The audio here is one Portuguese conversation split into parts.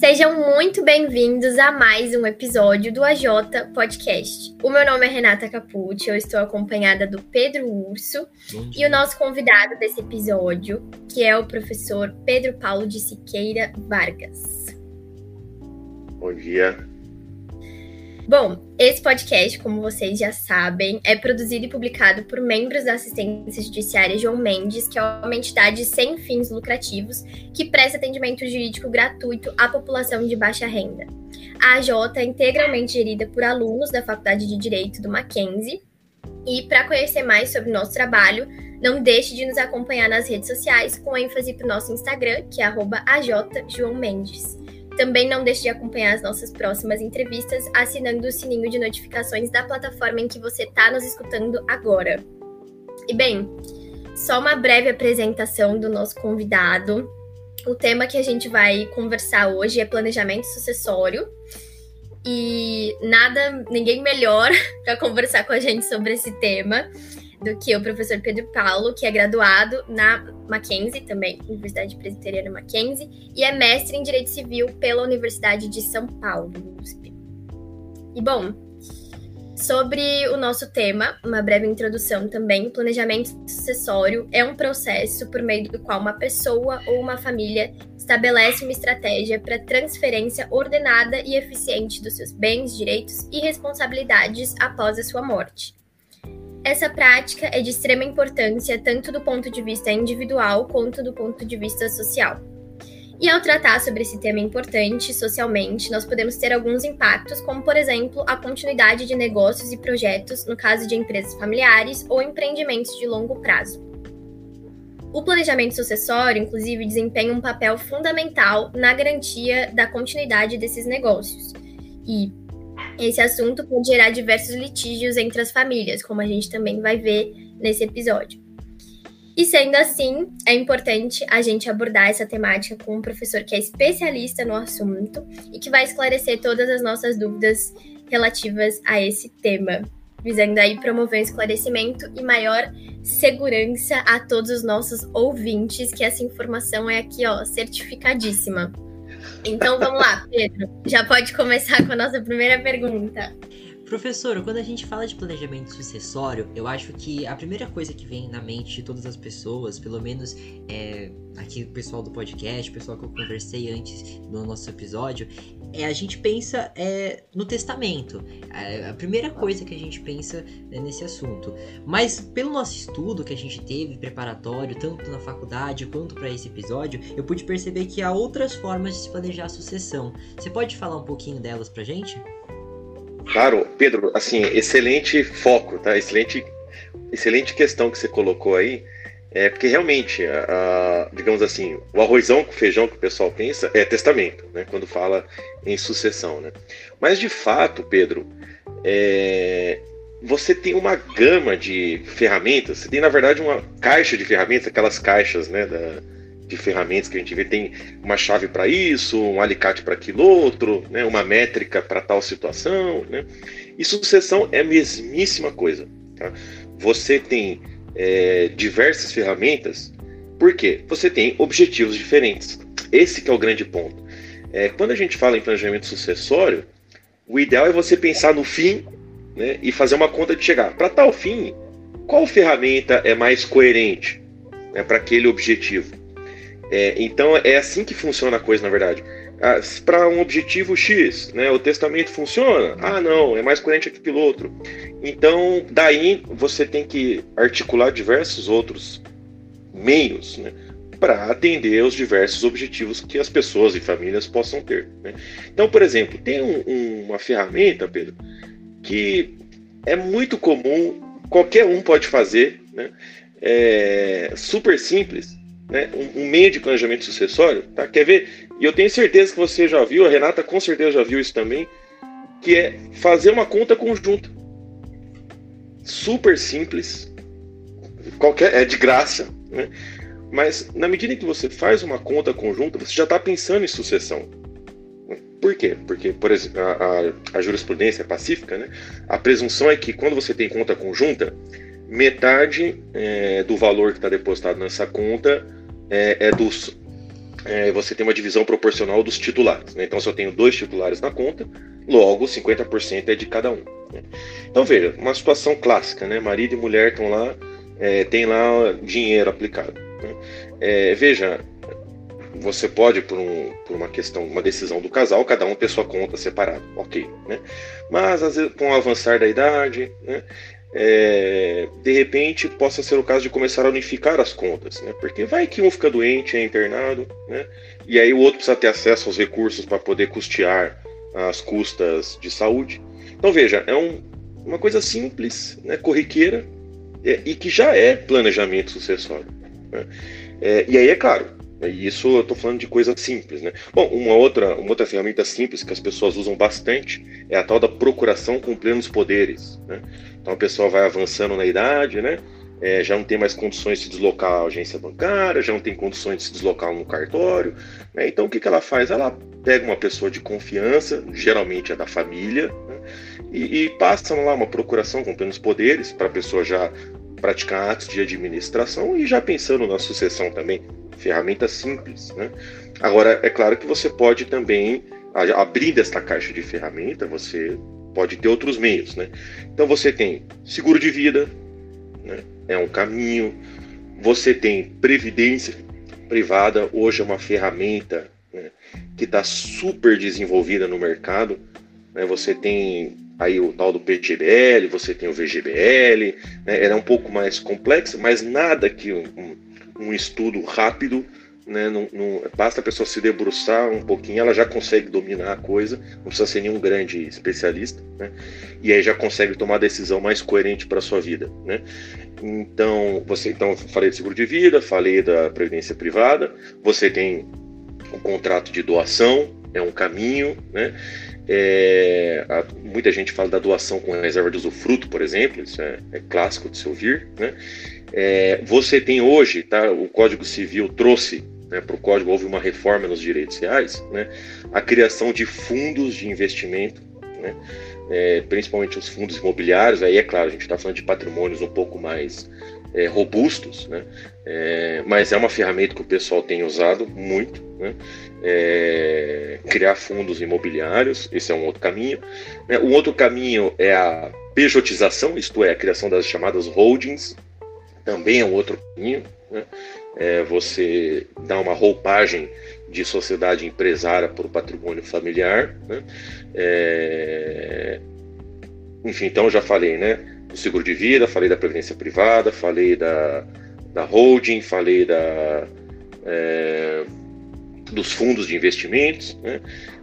Sejam muito bem-vindos a mais um episódio do AJ Podcast. O meu nome é Renata Capucci, eu estou acompanhada do Pedro Urso e o nosso convidado desse episódio, que é o professor Pedro Paulo de Siqueira Vargas. Bom dia. Bom, esse podcast, como vocês já sabem, é produzido e publicado por membros da assistência judiciária João Mendes, que é uma entidade sem fins lucrativos que presta atendimento jurídico gratuito à população de baixa renda. A AJ é integralmente gerida por alunos da Faculdade de Direito do Mackenzie. E para conhecer mais sobre o nosso trabalho, não deixe de nos acompanhar nas redes sociais, com ênfase para o nosso Instagram, que é @ajjoãomendes. Também não deixe de acompanhar as nossas próximas entrevistas assinando o sininho de notificações da plataforma em que você está nos escutando agora. E bem, só uma breve apresentação do nosso convidado. O tema que a gente vai conversar hoje é planejamento sucessório. E nada, ninguém melhor para conversar com a gente sobre esse tema do que o professor Pedro Paulo, que é graduado na Mackenzie, também, Universidade Presbiteriana Mackenzie, e é mestre em Direito Civil pela Universidade de São Paulo, USP. E bom, sobre o nosso tema, uma breve introdução também, planejamento sucessório é um processo por meio do qual uma pessoa ou uma família estabelece uma estratégia para transferência ordenada e eficiente dos seus bens, direitos e responsabilidades após a sua morte. Essa prática é de extrema importância tanto do ponto de vista individual quanto do ponto de vista social. E ao tratar sobre esse tema importante socialmente, nós podemos ter alguns impactos, como por exemplo a continuidade de negócios e projetos no caso de empresas familiares ou empreendimentos de longo prazo. O planejamento sucessório, inclusive, desempenha um papel fundamental na garantia da continuidade desses negócios. E, esse assunto pode gerar diversos litígios entre as famílias, como a gente também vai ver nesse episódio. E sendo assim, é importante a gente abordar essa temática com um professor que é especialista no assunto e que vai esclarecer todas as nossas dúvidas relativas a esse tema, visando aí promover um esclarecimento e maior segurança a todos os nossos ouvintes, que essa informação é aqui, ó, certificadíssima. Então vamos lá, Pedro. Já pode começar com a nossa primeira pergunta. Professor, quando a gente fala de planejamento sucessório, eu acho que a primeira coisa que vem na mente de todas as pessoas, pelo menos é, aqui o pessoal do podcast, o pessoal que eu conversei antes no nosso episódio, é a gente pensa é, no testamento. É a primeira coisa que a gente pensa é nesse assunto. Mas pelo nosso estudo que a gente teve preparatório, tanto na faculdade quanto para esse episódio, eu pude perceber que há outras formas de se planejar a sucessão. Você pode falar um pouquinho delas pra gente? Claro, Pedro, assim, excelente foco, tá? Excelente, excelente questão que você colocou aí. É porque realmente, a, a, digamos assim, o arrozão com feijão que o pessoal pensa é testamento, né? Quando fala em sucessão, né? Mas de fato, Pedro, é, você tem uma gama de ferramentas. Você tem na verdade uma caixa de ferramentas, aquelas caixas, né? Da, de ferramentas que a gente vê. Tem uma chave para isso, um alicate para aquilo outro, né, uma métrica para tal situação. Né? E sucessão é a mesmíssima coisa. Tá? Você tem é, diversas ferramentas, por quê? Você tem objetivos diferentes. Esse que é o grande ponto. É, quando a gente fala em planejamento sucessório, o ideal é você pensar no fim né, e fazer uma conta de chegar. Para tal fim, qual ferramenta é mais coerente né, para aquele objetivo? É, então é assim que funciona a coisa, na verdade. Ah, Para um objetivo X, né, o testamento funciona? Ah, não, é mais coerente que aquilo outro. Então, daí você tem que articular diversos outros meios né, para atender os diversos objetivos que as pessoas e famílias possam ter. Né? Então, por exemplo, tem um, um, uma ferramenta, Pedro, que é muito comum, qualquer um pode fazer, né? é super simples, né, um, um, meio de planejamento sucessório, tá? Quer ver? E eu tenho certeza que você já viu, a Renata com certeza já viu isso também, que é fazer uma conta conjunta. Super simples, qualquer é de graça, né? Mas na medida que você faz uma conta conjunta, você já está pensando em sucessão. Por quê? Porque, por exemplo, a, a, a jurisprudência pacífica, né? A presunção é que quando você tem conta conjunta, metade é, do valor que está depositado nessa conta é, é dos é, você tem uma divisão proporcional dos titulares. Né? Então, se eu tenho dois titulares na conta, logo 50% é de cada um. Né? Então, veja, uma situação clássica, né? Marido e mulher estão lá, é, tem lá dinheiro aplicado. Né? É, veja, você pode, por, um, por, uma questão, uma decisão do casal, cada um ter sua conta separada, ok. Né? Mas, às vezes, com o avançar da idade, né? É, de repente possa ser o caso de começar a unificar as contas, né? Porque vai que um fica doente, é internado, né? E aí o outro precisa ter acesso aos recursos para poder custear as custas de saúde. Então veja, é um, uma coisa simples, né? Corriqueira é, e que já é planejamento sucessório. Né? É, e aí é claro, e isso eu estou falando de coisa simples, né? Bom, uma outra, uma outra ferramenta simples que as pessoas usam bastante é a tal da procuração com plenos poderes, né? Então a pessoa vai avançando na idade, né? É, já não tem mais condições de se deslocar à agência bancária, já não tem condições de se deslocar no cartório. Né? Então o que, que ela faz? Ela pega uma pessoa de confiança, geralmente é da família, né? e, e passa lá uma procuração com plenos poderes para a pessoa já praticar atos de administração e já pensando na sucessão também, ferramenta simples. Né? Agora, é claro que você pode também, abrindo esta caixa de ferramenta, você pode ter outros meios, né? Então você tem seguro de vida, né? é um caminho. Você tem previdência privada, hoje é uma ferramenta né? que está super desenvolvida no mercado. Né? Você tem aí o tal do PGBL, você tem o VGBL, né? era um pouco mais complexo, mas nada que um, um estudo rápido né? Não, não, basta a pessoa se debruçar um pouquinho, ela já consegue dominar a coisa, não precisa ser nenhum grande especialista, né? e aí já consegue tomar a decisão mais coerente para sua vida. Né? Então, você então falei de seguro de vida, falei da previdência privada, você tem o contrato de doação, é um caminho, né? É, a, muita gente fala da doação com reserva de usufruto, por exemplo, isso é, é clássico de se ouvir. Né? É, você tem hoje, tá, o Código Civil trouxe né, para o código houve uma reforma nos direitos reais, né, a criação de fundos de investimento, né, é, principalmente os fundos imobiliários, aí é claro, a gente está falando de patrimônios um pouco mais é, robustos, né, é, mas é uma ferramenta que o pessoal tem usado muito, né, é, criar fundos imobiliários, esse é um outro caminho. Né, outro caminho é a pejotização, isto é, a criação das chamadas holdings, também é um outro caminho. Né? é, você dá uma roupagem de sociedade empresária para o patrimônio familiar. Né? É, enfim, então já falei, né? Do seguro de vida, falei da previdência privada, falei da, da holding, falei da, é, dos fundos de investimentos, né?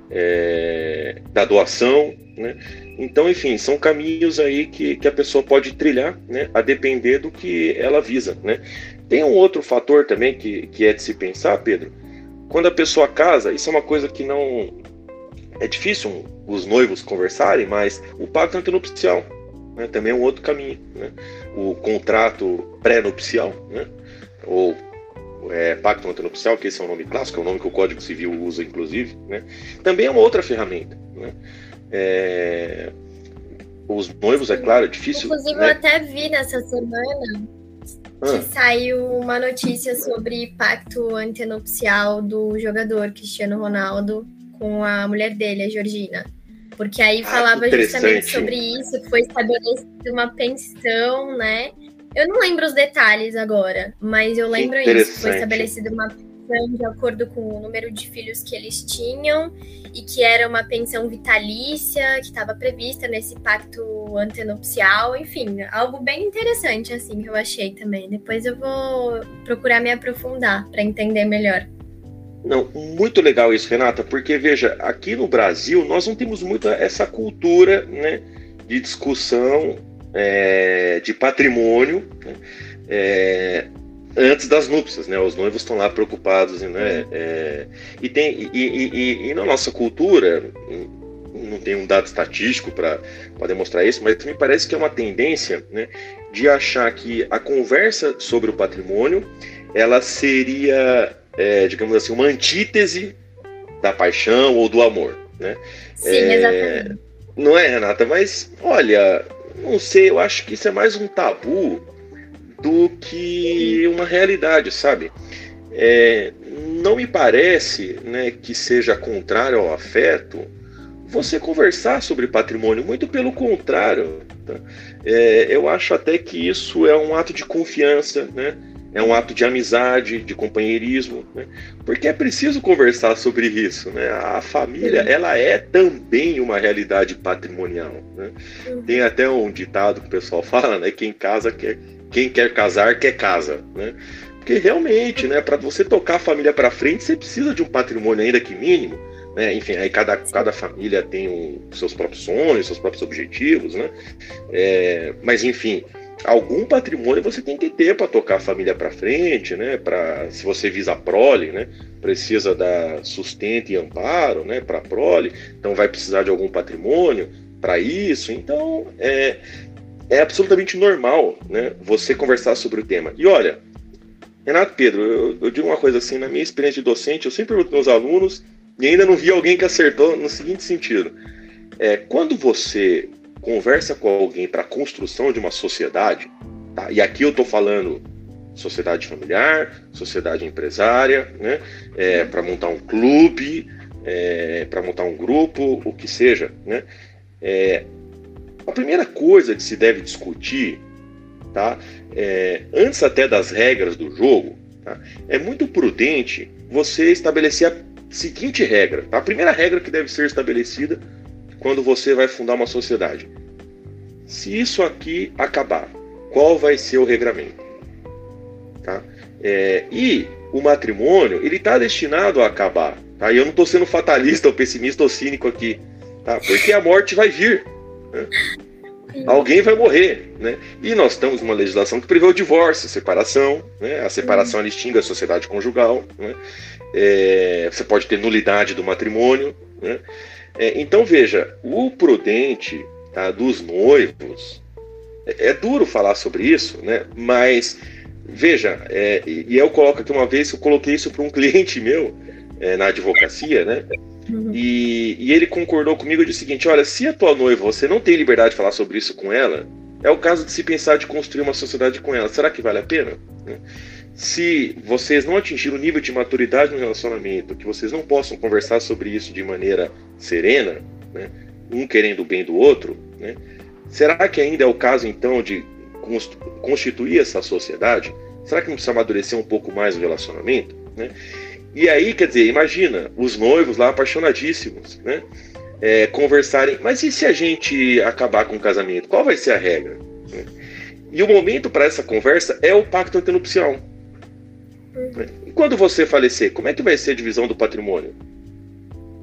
É, da doação, né? Então, enfim, são caminhos aí que, que a pessoa pode trilhar, né? A depender do que ela visa, né? Tem um outro fator também que, que é de se pensar, Pedro. Quando a pessoa casa, isso é uma coisa que não. É difícil os noivos conversarem, mas o pacto antenupcial né, também é um outro caminho. Né? O contrato pré-nupcial, né? ou é, pacto antenupcial, que esse é um nome clássico, é o nome que o Código Civil usa, inclusive, né? também é uma outra ferramenta. Né? É... Os noivos, é claro, é difícil. Inclusive, né? eu até vi nessa semana que ah. saiu uma notícia sobre pacto antenupcial do jogador Cristiano Ronaldo com a mulher dele, a Georgina. Porque aí ah, falava justamente sobre isso, foi estabelecida uma pensão, né? Eu não lembro os detalhes agora, mas eu lembro isso. Foi estabelecida uma pensão de acordo com o número de filhos que eles tinham e que era uma pensão vitalícia que estava prevista nesse pacto antenupcial, enfim, algo bem interessante assim que eu achei também. Depois eu vou procurar me aprofundar para entender melhor. Não, muito legal isso, Renata, porque veja, aqui no Brasil nós não temos muito essa cultura, né, de discussão é, de patrimônio. Né, é, antes das núpcias, né? Os noivos estão lá preocupados, né? É, e tem e, e, e, na nossa cultura não tem um dado estatístico para demonstrar isso, mas me parece que é uma tendência, né, de achar que a conversa sobre o patrimônio ela seria, é, digamos assim, uma antítese da paixão ou do amor, né? Sim, é, exatamente. Não é, Renata? Mas olha, não sei, eu acho que isso é mais um tabu do que uma realidade, sabe? é, não me parece né, que seja contrário ao afeto você conversar sobre patrimônio, muito pelo contrário. Tá? É, eu acho até que isso é um ato de confiança, né? É um ato de amizade, de companheirismo, né? porque é preciso conversar sobre isso. Né? A família ela é também uma realidade patrimonial. Né? Tem até um ditado que o pessoal fala, né? quem casa quer, quem quer casar quer casa. Né? Porque realmente, né, para você tocar a família para frente, você precisa de um patrimônio ainda que mínimo. Né? Enfim, aí cada, cada família tem um, seus próprios sonhos, seus próprios objetivos, né? É, mas enfim, algum patrimônio você tem que ter para tocar a família para frente, né? Para se você visa a prole, né? Precisa dar sustento e amparo, né? Para prole, então vai precisar de algum patrimônio para isso. Então é, é absolutamente normal, né? Você conversar sobre o tema. E olha, Renato Pedro, eu, eu, digo uma coisa assim, na minha experiência de docente, eu sempre pergunto meus alunos, e ainda não vi alguém que acertou no seguinte sentido. É, quando você conversa com alguém para a construção de uma sociedade, tá? e aqui eu estou falando sociedade familiar, sociedade empresária, né? É, para montar um clube, é, para montar um grupo, o que seja, né? É, a primeira coisa que se deve discutir tá? É, antes até das regras do jogo, tá? é muito prudente você estabelecer a seguinte regra. Tá? A primeira regra que deve ser estabelecida quando você vai fundar uma sociedade. Se isso aqui acabar, qual vai ser o regramento? Tá? É, e o matrimônio, ele está destinado a acabar. Tá? E eu não estou sendo fatalista ou pessimista ou cínico aqui, tá? porque a morte vai vir. Né? Alguém vai morrer, né? E nós temos uma legislação que prevê o divórcio, a separação, né? A separação uhum. extingue a sociedade conjugal, né? É, você pode ter nulidade do matrimônio, né? É, então veja, o prudente tá, dos noivos é, é, duro falar sobre isso, né? Mas veja, é, e eu coloco aqui uma vez, eu coloquei isso para um cliente meu é, na advocacia, né? Uhum. E, e, ele concordou comigo de seguinte: olha, se a tua noiva você não tem liberdade de falar sobre isso com ela, é o caso de se pensar de construir uma sociedade com ela. Será que vale a pena? Né? Se vocês não atingirem o nível de maturidade no relacionamento, que vocês não possam conversar sobre isso de maneira serena, né? um querendo o bem do outro, né? será que ainda é o caso então de constituir essa sociedade? Será que não precisa amadurecer um pouco mais o relacionamento? Né? E aí, quer dizer, imagina os noivos lá apaixonadíssimos, né? É, conversarem, mas e se a gente acabar com o casamento? Qual vai ser a regra? Né? E o momento para essa conversa é o pacto antenupcial. Né? E quando você falecer, como é que vai ser a divisão do patrimônio?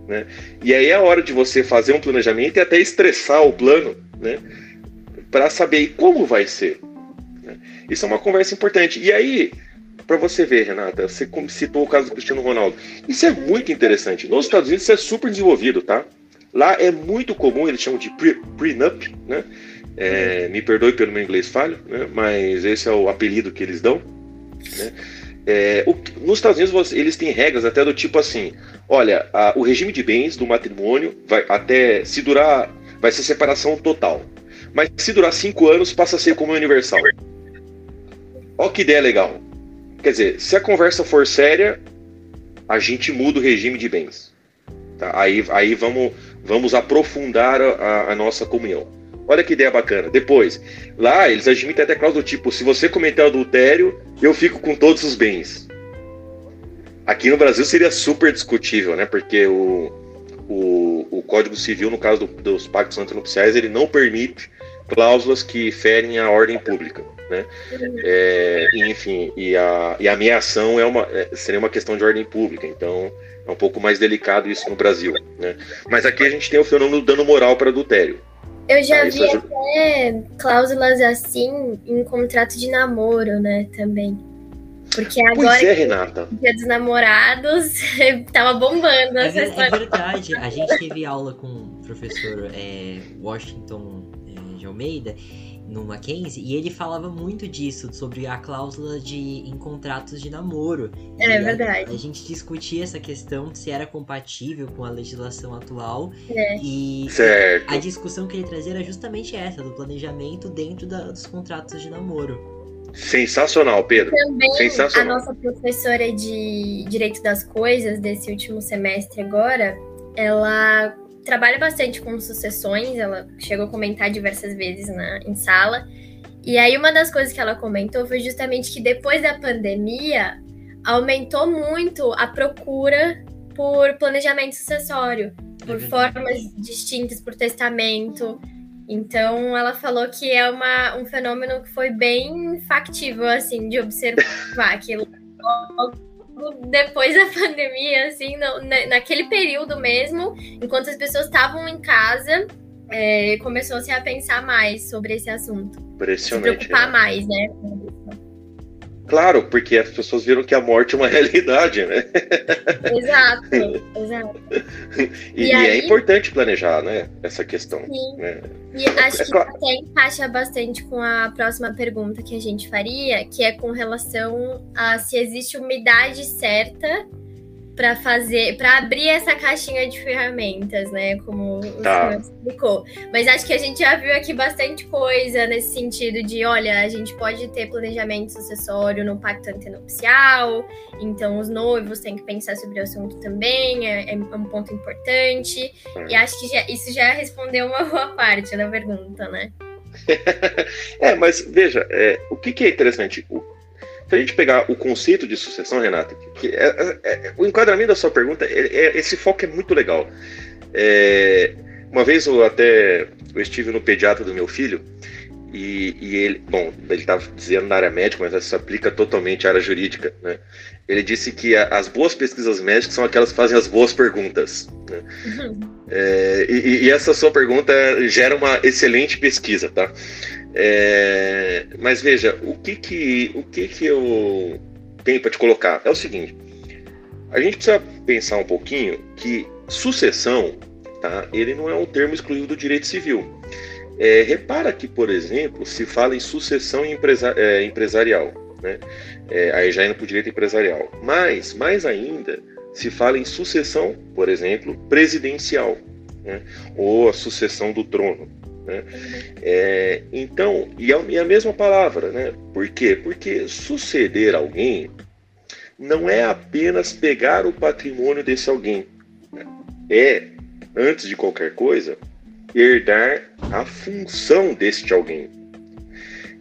Né? E aí é a hora de você fazer um planejamento e até estressar o plano, né? Para saber como vai ser. Né? Isso é uma conversa importante. E aí, para você ver, Renata, você citou o caso do Cristiano Ronaldo. Isso é muito interessante. Nos Estados Unidos isso é super desenvolvido, tá? Lá é muito comum, eles chamam de prenup, né? É, me perdoe pelo meu inglês falho, né? mas esse é o apelido que eles dão. Né? É, o, nos Estados Unidos eles têm regras até do tipo assim: olha, a, o regime de bens do matrimônio vai até se durar, vai ser separação total. Mas se durar cinco anos, passa a ser como universal. Olha que ideia legal. Quer dizer, se a conversa for séria, a gente muda o regime de bens. Tá? Aí, aí vamos, vamos aprofundar a, a, nossa comunhão. Olha que ideia bacana. Depois, lá eles admitem até cláusula do tipo: se você cometer adultério, eu fico com todos os bens. Aqui no Brasil seria super discutível, né? Porque o, o, o Código Civil, no caso do, dos pactos antinupciais, ele não permite cláusulas que ferem a ordem pública. Né? É, enfim, e a, e a ameação é uma, é, seria uma questão de ordem pública, então é um pouco mais delicado isso no Brasil. Né? Mas aqui a gente tem o fenômeno do dano moral para adultério. Eu já ah, vi ajuda... até cláusulas assim em contrato de namoro, né, também. Porque agora pois é, Renata. dia dos namorados tava bombando é, é, verdade, a gente teve aula com o professor é, Washington é, de Almeida no Mackenzie, e ele falava muito disso, sobre a cláusula de em contratos de namoro. É, verdade. A, a, gente discutia essa questão se era compatível com a legislação atual. É. E certo. a discussão que ele trazia era justamente essa, do planejamento dentro da, dos contratos de namoro. Sensacional, Pedro. Também Sensacional. a nossa professora de Direito das Coisas desse último semestre agora, ela trabalha bastante com sucessões, ela chegou a comentar diversas vezes na, em sala. E aí uma das coisas que ela comentou foi justamente que depois da pandemia aumentou muito a procura por planejamento sucessório, por formas distintas, por testamento. Então, ela falou que é uma, um fenômeno que foi bem factível, assim, de observar que depois da pandemia, assim, no, naquele período mesmo, enquanto as pessoas estavam em casa, é, começou-se a pensar mais sobre esse assunto. Impressionante. Se preocupar né? mais, né? Claro, porque as pessoas viram que a morte é uma realidade, né? Exato, exato. e, e, aí, é importante planejar, né? Essa questão. Sim. Né? E acho é, que claro. até encaixa bastante com a próxima pergunta que a gente faria, que é com relação a se existe uma idade certa para fazer, para abrir essa caixinha de ferramentas, né? Como tá. o senhor explicou. Mas acho que a gente já viu aqui bastante coisa nesse sentido de, olha, a gente pode ter planejamento sucessório no pacto antenupcial, então os noivos têm que pensar sobre o assunto também, é, é um ponto importante. Hum. E acho que já, isso já respondeu uma boa parte da pergunta, né? é, mas veja, é, o que, que é interessante? O se a gente pegar o conceito de sucessão, Renata, que é, é, é, o enquadramento da sua pergunta, é, é, esse foco é muito legal. É, uma vez eu até eu estive no pediatra do meu filho e, e ele, bom, ele estava dizendo na área médica, mas isso aplica totalmente à área jurídica, né? Ele disse que a, as boas pesquisas médicas são aquelas que fazem as boas perguntas. Né? Uhum. É, e, e, essa sua pergunta gera uma excelente pesquisa, tá? É, mas veja, o que que, o que que eu tenho para te colocar é o seguinte: a gente precisa pensar um pouquinho que sucessão, tá? Ele não é um termo excluído do direito civil. É, repara que, por exemplo, se fala em sucessão empresa, é, empresarial, né? É, aí já indo para o direito empresarial. Mas, mais ainda, se fala em sucessão, por exemplo, presidencial, né? ou a sucessão do trono. Né? É, então, e a, e a mesma palavra, né? Por quê? Porque suceder alguém não é apenas pegar o patrimônio desse alguém, né? é, antes de qualquer coisa, herdar a função deste alguém.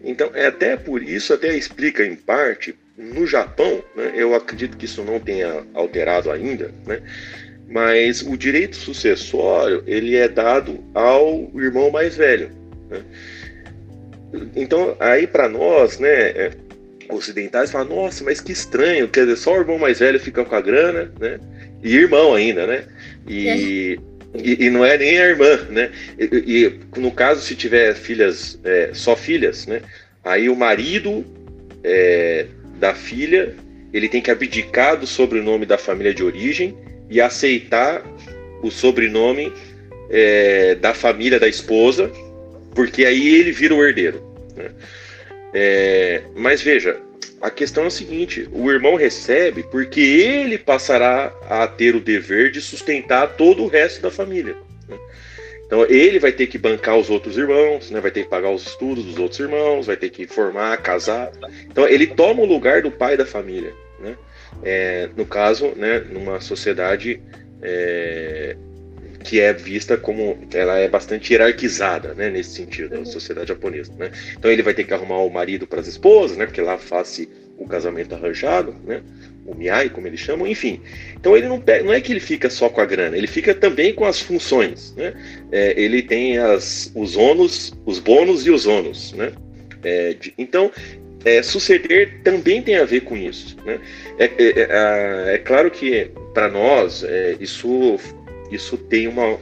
Então, é até por isso, até explica em parte, no Japão, né, eu acredito que isso não tenha alterado ainda, né, mas o direito sucessório ele é dado ao irmão mais velho. Né? Então, aí para nós, né, é, ocidentais, fala, nossa, mas que estranho, quer dizer, só o irmão mais velho fica com a grana, né? E irmão ainda, né? E, é. e, e, não é nem a irmã, né? E, e no caso, se tiver filhas, é, só filhas, né? Aí o marido é, da filha, ele tem que abdicar do sobrenome da família de origem e aceitar o sobrenome é, da família da esposa, porque aí ele vira o herdeiro. Né? É, mas veja, a questão é a seguinte: o irmão recebe porque ele passará a ter o dever de sustentar todo o resto da família. Né? Então ele vai ter que bancar os outros irmãos, né? vai ter que pagar os estudos dos outros irmãos, vai ter que formar, casar. Então ele toma o lugar do pai da família. É, no caso, né, numa sociedade é, que é vista como ela é bastante hierarquizada, né, nesse sentido, a sociedade japonesa, né? Então ele vai ter que arrumar o marido para as esposas, né, porque lá faz o casamento arranjado, né? O miai, como eles chamam, enfim. Então ele não, pega, não é que ele fica só com a grana, ele fica também com as funções, né? É, ele tem as, os ônus, os bônus e os ônus, né? É, de, então é, suceder também tem a ver com isso. Né? É, é, é, é claro que para nós é, isso, isso tem uma,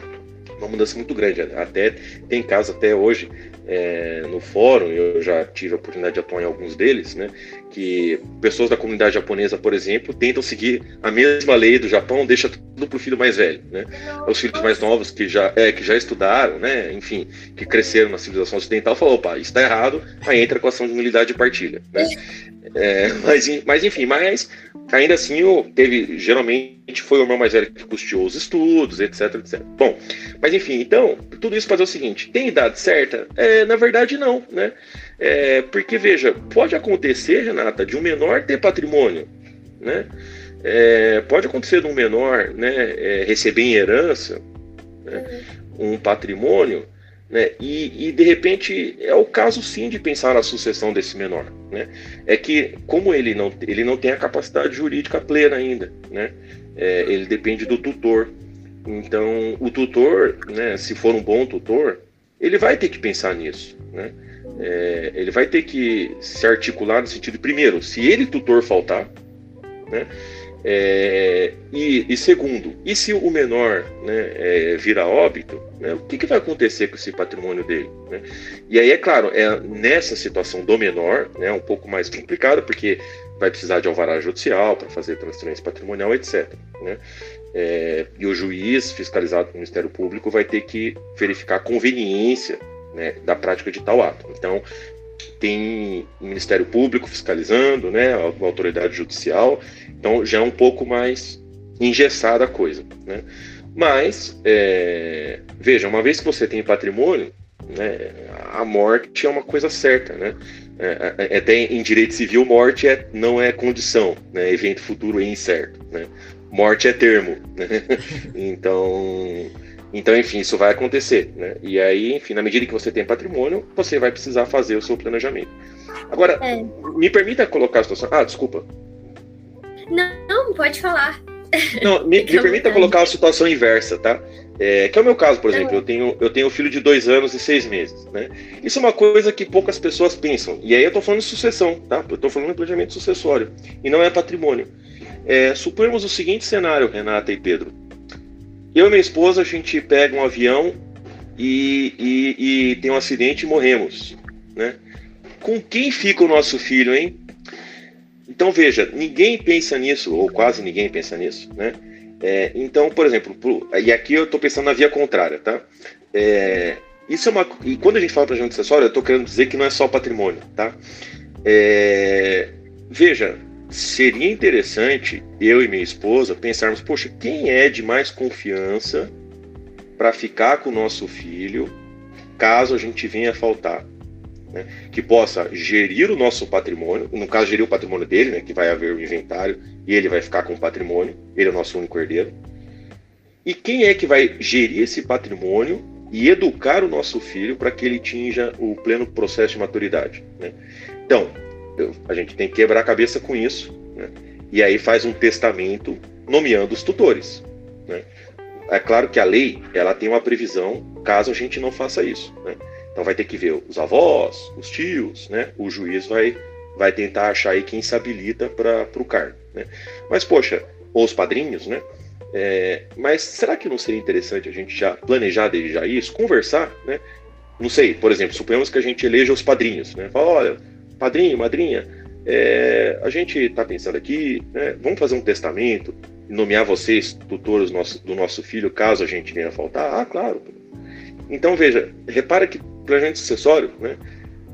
uma mudança muito grande. Até tem casos até hoje é, no fórum, eu já tive a oportunidade de atuar em alguns deles, né, que pessoas da comunidade japonesa, por exemplo, tentam seguir a mesma lei do Japão, deixa tudo para o filho mais velho, né, os filhos mais novos que já, é, que já estudaram, né, enfim, que cresceram na civilização ocidental, falou, opa, isso está errado, aí entra a ação de unidade e partilha, né. É, mas, mas enfim, mas ainda assim teve geralmente foi o irmão mais velho que custeou os estudos, etc, etc. Bom, mas enfim, então tudo isso fazer o seguinte: tem idade certa? É, na verdade não, né? É, porque veja, pode acontecer, Renata, de um menor ter patrimônio, né? É, pode acontecer de um menor, né, é, receber em herança né, um patrimônio né? E, e, de repente é o caso sim de pensar na sucessão desse menor. Né? É que, como ele não, ele não tem a capacidade jurídica plena ainda, né? É, ele depende do tutor. Então, o tutor, né, se for um bom tutor, ele vai ter que pensar nisso. Né? É, ele vai ter que se articular no sentido, primeiro, se ele tutor faltar, né? É, e, e, segundo, e se o menor né, é, óbito, né, o que, que, vai acontecer com esse patrimônio dele? Né? E aí, é claro, é nessa situação do menor, né, um pouco mais complicado, porque vai precisar de alvará judicial para fazer transferência patrimonial, etc. Né? É, e o juiz, fiscalizado pelo Ministério Público, vai ter que verificar a conveniência né, da prática de tal ato. Então, tem o Ministério Público fiscalizando, né, a autoridade judicial, então já é um pouco mais engessada a coisa, né? Mas, é, veja, uma vez que você tem patrimônio, né, a morte é uma coisa certa, né? É, é, até em direito civil, morte é, não é condição, né? Evento futuro é incerto, né? Morte é termo, né? Então, então, enfim, isso vai acontecer, né? E aí, enfim, na medida que você tem patrimônio, você vai precisar fazer o seu planejamento. Agora, é. me permita colocar a situação. Ah, desculpa. Não, não pode falar. Não, me, me permita colocar a situação inversa, tá? É, que é o meu caso, por exemplo, eu tenho, eu tenho um filho de dois anos e seis meses, né? Isso é uma coisa que poucas pessoas pensam. E aí eu tô falando de sucessão, tá? Eu tô falando de planejamento sucessório. E não é patrimônio. É, suponhamos o seguinte cenário, Renata e Pedro. Eu e minha esposa, a gente pega um avião e, e, e tem um acidente e morremos, né? Com quem fica o nosso filho, hein? Então veja, ninguém pensa nisso, ou quase ninguém pensa nisso, né? É, então, por exemplo, pro, e aqui eu estou pensando na via contrária, tá? É, isso é uma. E quando a gente fala planejamento acessório, eu estou querendo dizer que não é só patrimônio, tá? É, veja, seria interessante eu e minha esposa pensarmos, poxa, quem é de mais confiança para ficar com o nosso filho caso a gente venha a faltar? Né? Que possa gerir o nosso patrimônio, no caso, gerir o patrimônio dele, né? que vai haver o inventário e ele vai ficar com o patrimônio, ele é o nosso único herdeiro. E quem é que vai gerir esse patrimônio e educar o nosso filho para que ele atinja o pleno processo de maturidade? Né? Então, a gente tem que quebrar a cabeça com isso, né? e aí faz um testamento nomeando os tutores. Né? É claro que a lei ela tem uma previsão caso a gente não faça isso. Né? Então vai ter que ver os avós, os tios, né? o juiz vai, vai tentar achar aí quem se habilita para o cargo. Né? Mas, poxa, ou os padrinhos, né? É, mas será que não seria interessante a gente já planejar desde já isso, conversar, né? Não sei, por exemplo, suponhamos que a gente eleja os padrinhos, né? Fala, olha, padrinho, madrinha, é, a gente está pensando aqui, né, vamos fazer um testamento, nomear vocês tutores do nosso, do nosso filho, caso a gente venha a faltar? Ah, claro. Então, veja, repara que planejamento sucessório né,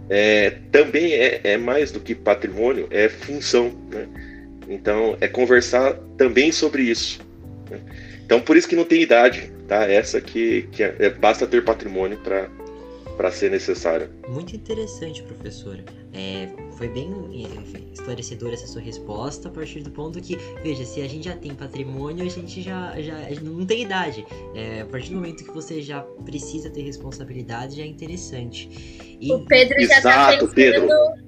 é, também é, é, mais do que patrimônio, é função. Né? Então, é conversar também sobre isso. Né? Então, por isso que não tem idade, tá? Essa que, que é, é basta ter patrimônio para ser necessário. Muito interessante, professora. É, foi bem esclarecedora essa sua resposta a partir do ponto que, veja, se a gente já tem patrimônio, a gente já, já não tem idade. É, a partir do momento que você já precisa ter responsabilidade, já é interessante. E... O Pedro já tá Exato, tá pensando... Pedro.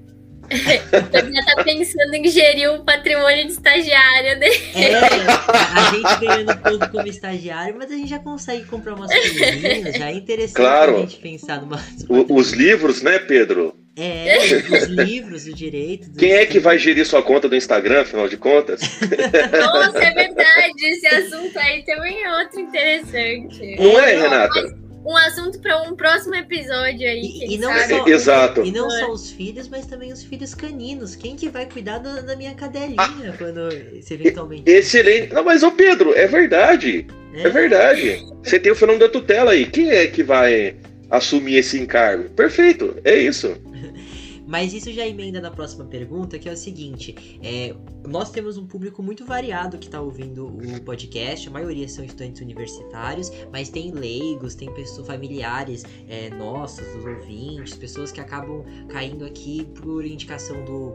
O Pedro já tá pensando em gerir o patrimônio de estagiário dele. É, a gente ganhando pouco como estagiário, mas a gente já consegue comprar umas coisinhas, já é interessante claro. a gente pensar numa. Os livros, né, Pedro? É, os livros, o direito. Quem é que vai gerir sua conta do Instagram, afinal de contas? Nossa, é verdade. Esse assunto aí também é outro interessante. Não é, Renata? Um assunto para um próximo episódio aí. E, e não sabe? só, Exato. E não só os filhos, mas também os filhos caninos. Quem que vai cuidar da, da minha cadelinha ah, quando se eventualmente. Excelente. Não, mas ô Pedro, é verdade. É. é verdade. Você tem o fenômeno da tutela aí. Quem é que vai assumir esse encargo? Perfeito, é isso. Mas isso já emenda na próxima pergunta, que é o seguinte: é, nós temos um público muito variado que está ouvindo o podcast, a maioria são estudantes universitários, mas tem leigos, tem pessoas familiares é, nossos, dos ouvintes, pessoas que acabam caindo aqui por indicação do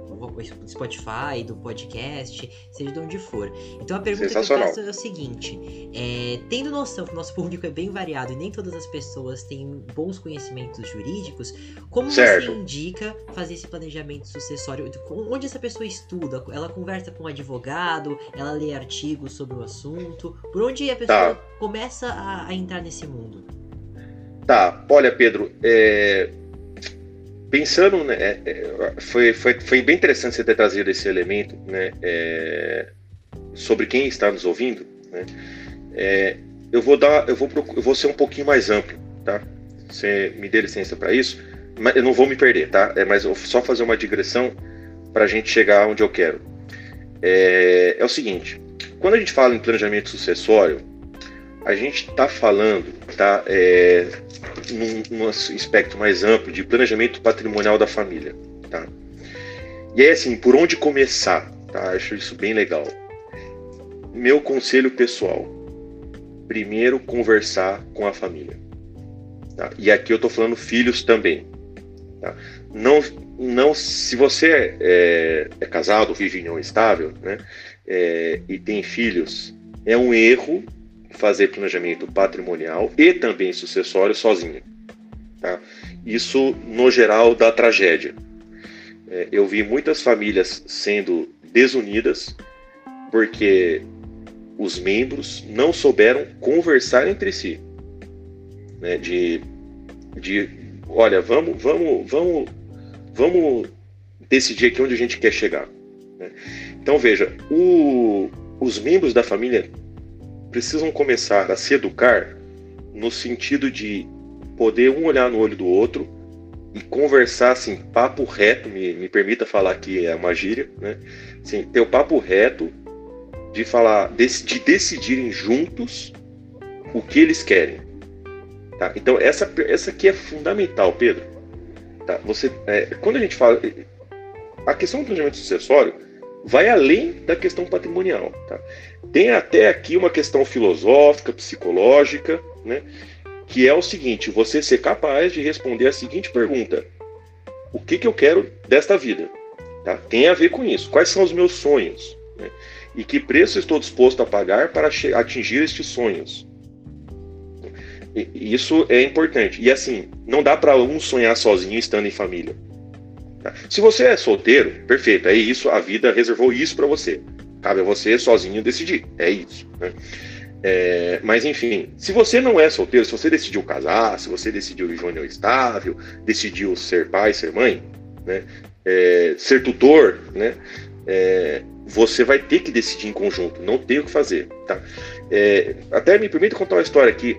Spotify, do podcast, seja de onde for. Então a pergunta que eu faço é o seguinte: é, tendo noção que o nosso público é bem variado e nem todas as pessoas têm bons conhecimentos jurídicos, como certo. você indica fazer esse planejamento sucessório? Onde essa pessoa estuda? Ela conversa com um advogado? Ela lê artigos sobre o assunto? Por onde a pessoa tá. começa a, a, entrar nesse mundo? Tá, olha, Pedro, é... pensando, né, é, é, foi, foi, foi bem interessante você ter trazido esse elemento, né, é, sobre quem está nos ouvindo, né, é, eu vou dar, eu vou, eu vou ser um pouquinho mais amplo, tá? Você me dê licença para isso eu não vou me perder, tá? É, mas eu vou só fazer uma digressão para a gente chegar onde eu quero. É, é, o seguinte: quando a gente fala em planejamento sucessório, a gente está falando, tá? É, num, num, aspecto mais amplo de planejamento patrimonial da família, tá? E aí, assim, por onde começar? Tá? Acho isso bem legal. Meu conselho pessoal: primeiro conversar com a família. Tá? E aqui eu estou falando filhos também. Tá? Não, não, se você é, é casado, vive em estável, né, é, e tem filhos, é um erro fazer planejamento patrimonial e também sucessório sozinho. Tá? Isso, no geral, dá tragédia. É, eu vi muitas famílias sendo desunidas porque os membros não souberam conversar entre si. Né, de, de olha, vamos, vamos, vamos, vamos decidir aqui onde a gente quer chegar. Né? Então veja, o, os membros da família precisam começar a se educar no sentido de poder um olhar no olho do outro e conversar assim, papo reto, me, me permita falar que é uma gíria, né? Assim, ter o papo reto de falar, de, de decidirem juntos o que eles querem. Tá? Então, essa, essa aqui é fundamental, Pedro. Tá? Você, é, quando a gente fala. A questão do planejamento sucessório vai além da questão patrimonial. Tá? Tem até aqui uma questão filosófica, psicológica, né? que é o seguinte: você ser capaz de responder a seguinte pergunta: O que, que eu quero desta vida? Tá? Tem a ver com isso. Quais são os meus sonhos? Né? E que preço estou disposto a pagar para atingir estes sonhos? Isso é importante. E assim, não dá para um sonhar sozinho estando em família. Tá? Se você é solteiro, perfeito, é isso, a vida reservou isso para você. Cabe a você sozinho decidir. É isso. Né? É, mas enfim, se você não é solteiro, se você decidiu casar, se você decidiu viver união estável, decidiu ser pai, ser mãe, né? É, ser tutor, né? É, você vai ter que decidir em conjunto, não tem o que fazer. Tá? É, até me permita contar uma história aqui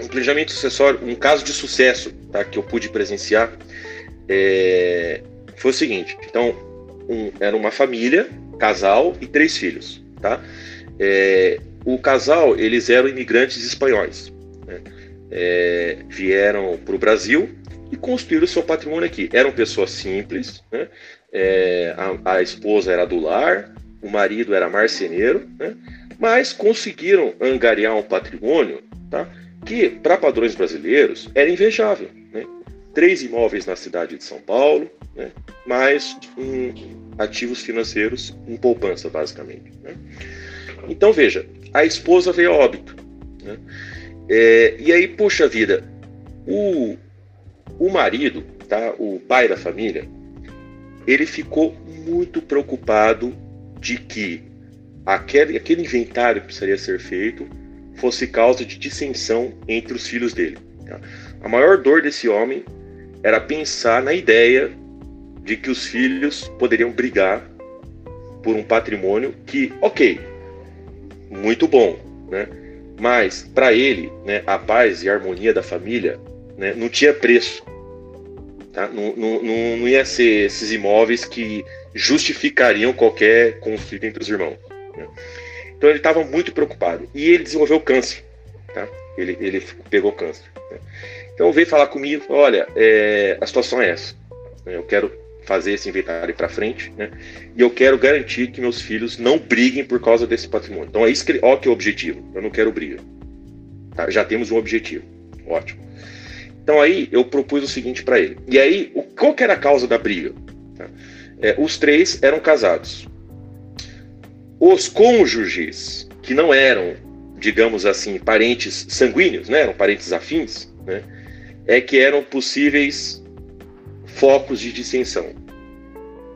um planejamento sucessório, um caso de sucesso tá, que eu pude presenciar é, foi o seguinte: então, um, era uma família, casal e três filhos. Tá? É, o casal, eles eram imigrantes espanhóis. Né? É, vieram para o Brasil e construíram seu patrimônio aqui. Eram pessoas simples, né? É, a, a, esposa era do lar, o marido era marceneiro, né? mas conseguiram angariar um patrimônio tá? Que, para padrões brasileiros, era invejável. Né? Três imóveis na cidade de São Paulo, né? mais um, ativos financeiros em poupança, basicamente. Né? Então, veja, a esposa veio a óbito. Né? É, e aí, puxa vida, o, o marido, tá? o pai da família, ele ficou muito preocupado de que aquele, aquele inventário que precisaria ser feito fosse causa de dissensão entre os filhos dele. Tá? A maior dor desse homem era pensar na ideia de que os filhos poderiam brigar por um patrimônio que, ok, muito bom, né? Mas para ele, né, a paz e a harmonia da família, né, não tinha preço. Tá? Não, não, não, ia ser esses imóveis que justificariam qualquer conflito entre os irmãos. Né? Então ele estava muito preocupado. E ele desenvolveu câncer. Tá? Ele, ele pegou câncer. Né? Então veio falar comigo: olha, é, a situação é essa. Eu quero fazer esse inventário para frente, né? E eu quero garantir que meus filhos não briguem por causa desse patrimônio. Então é isso que, ó, que é o objetivo. Eu não quero briga. Tá? Já temos um objetivo. Ótimo. Então aí eu propus o seguinte para ele. E aí, o, qual que era a causa da briga? Tá? É, os três eram casados. Os cônjuges que não eram, digamos assim, parentes sanguíneos, né? Eram parentes afins, né? É que eram possíveis focos de dissensão.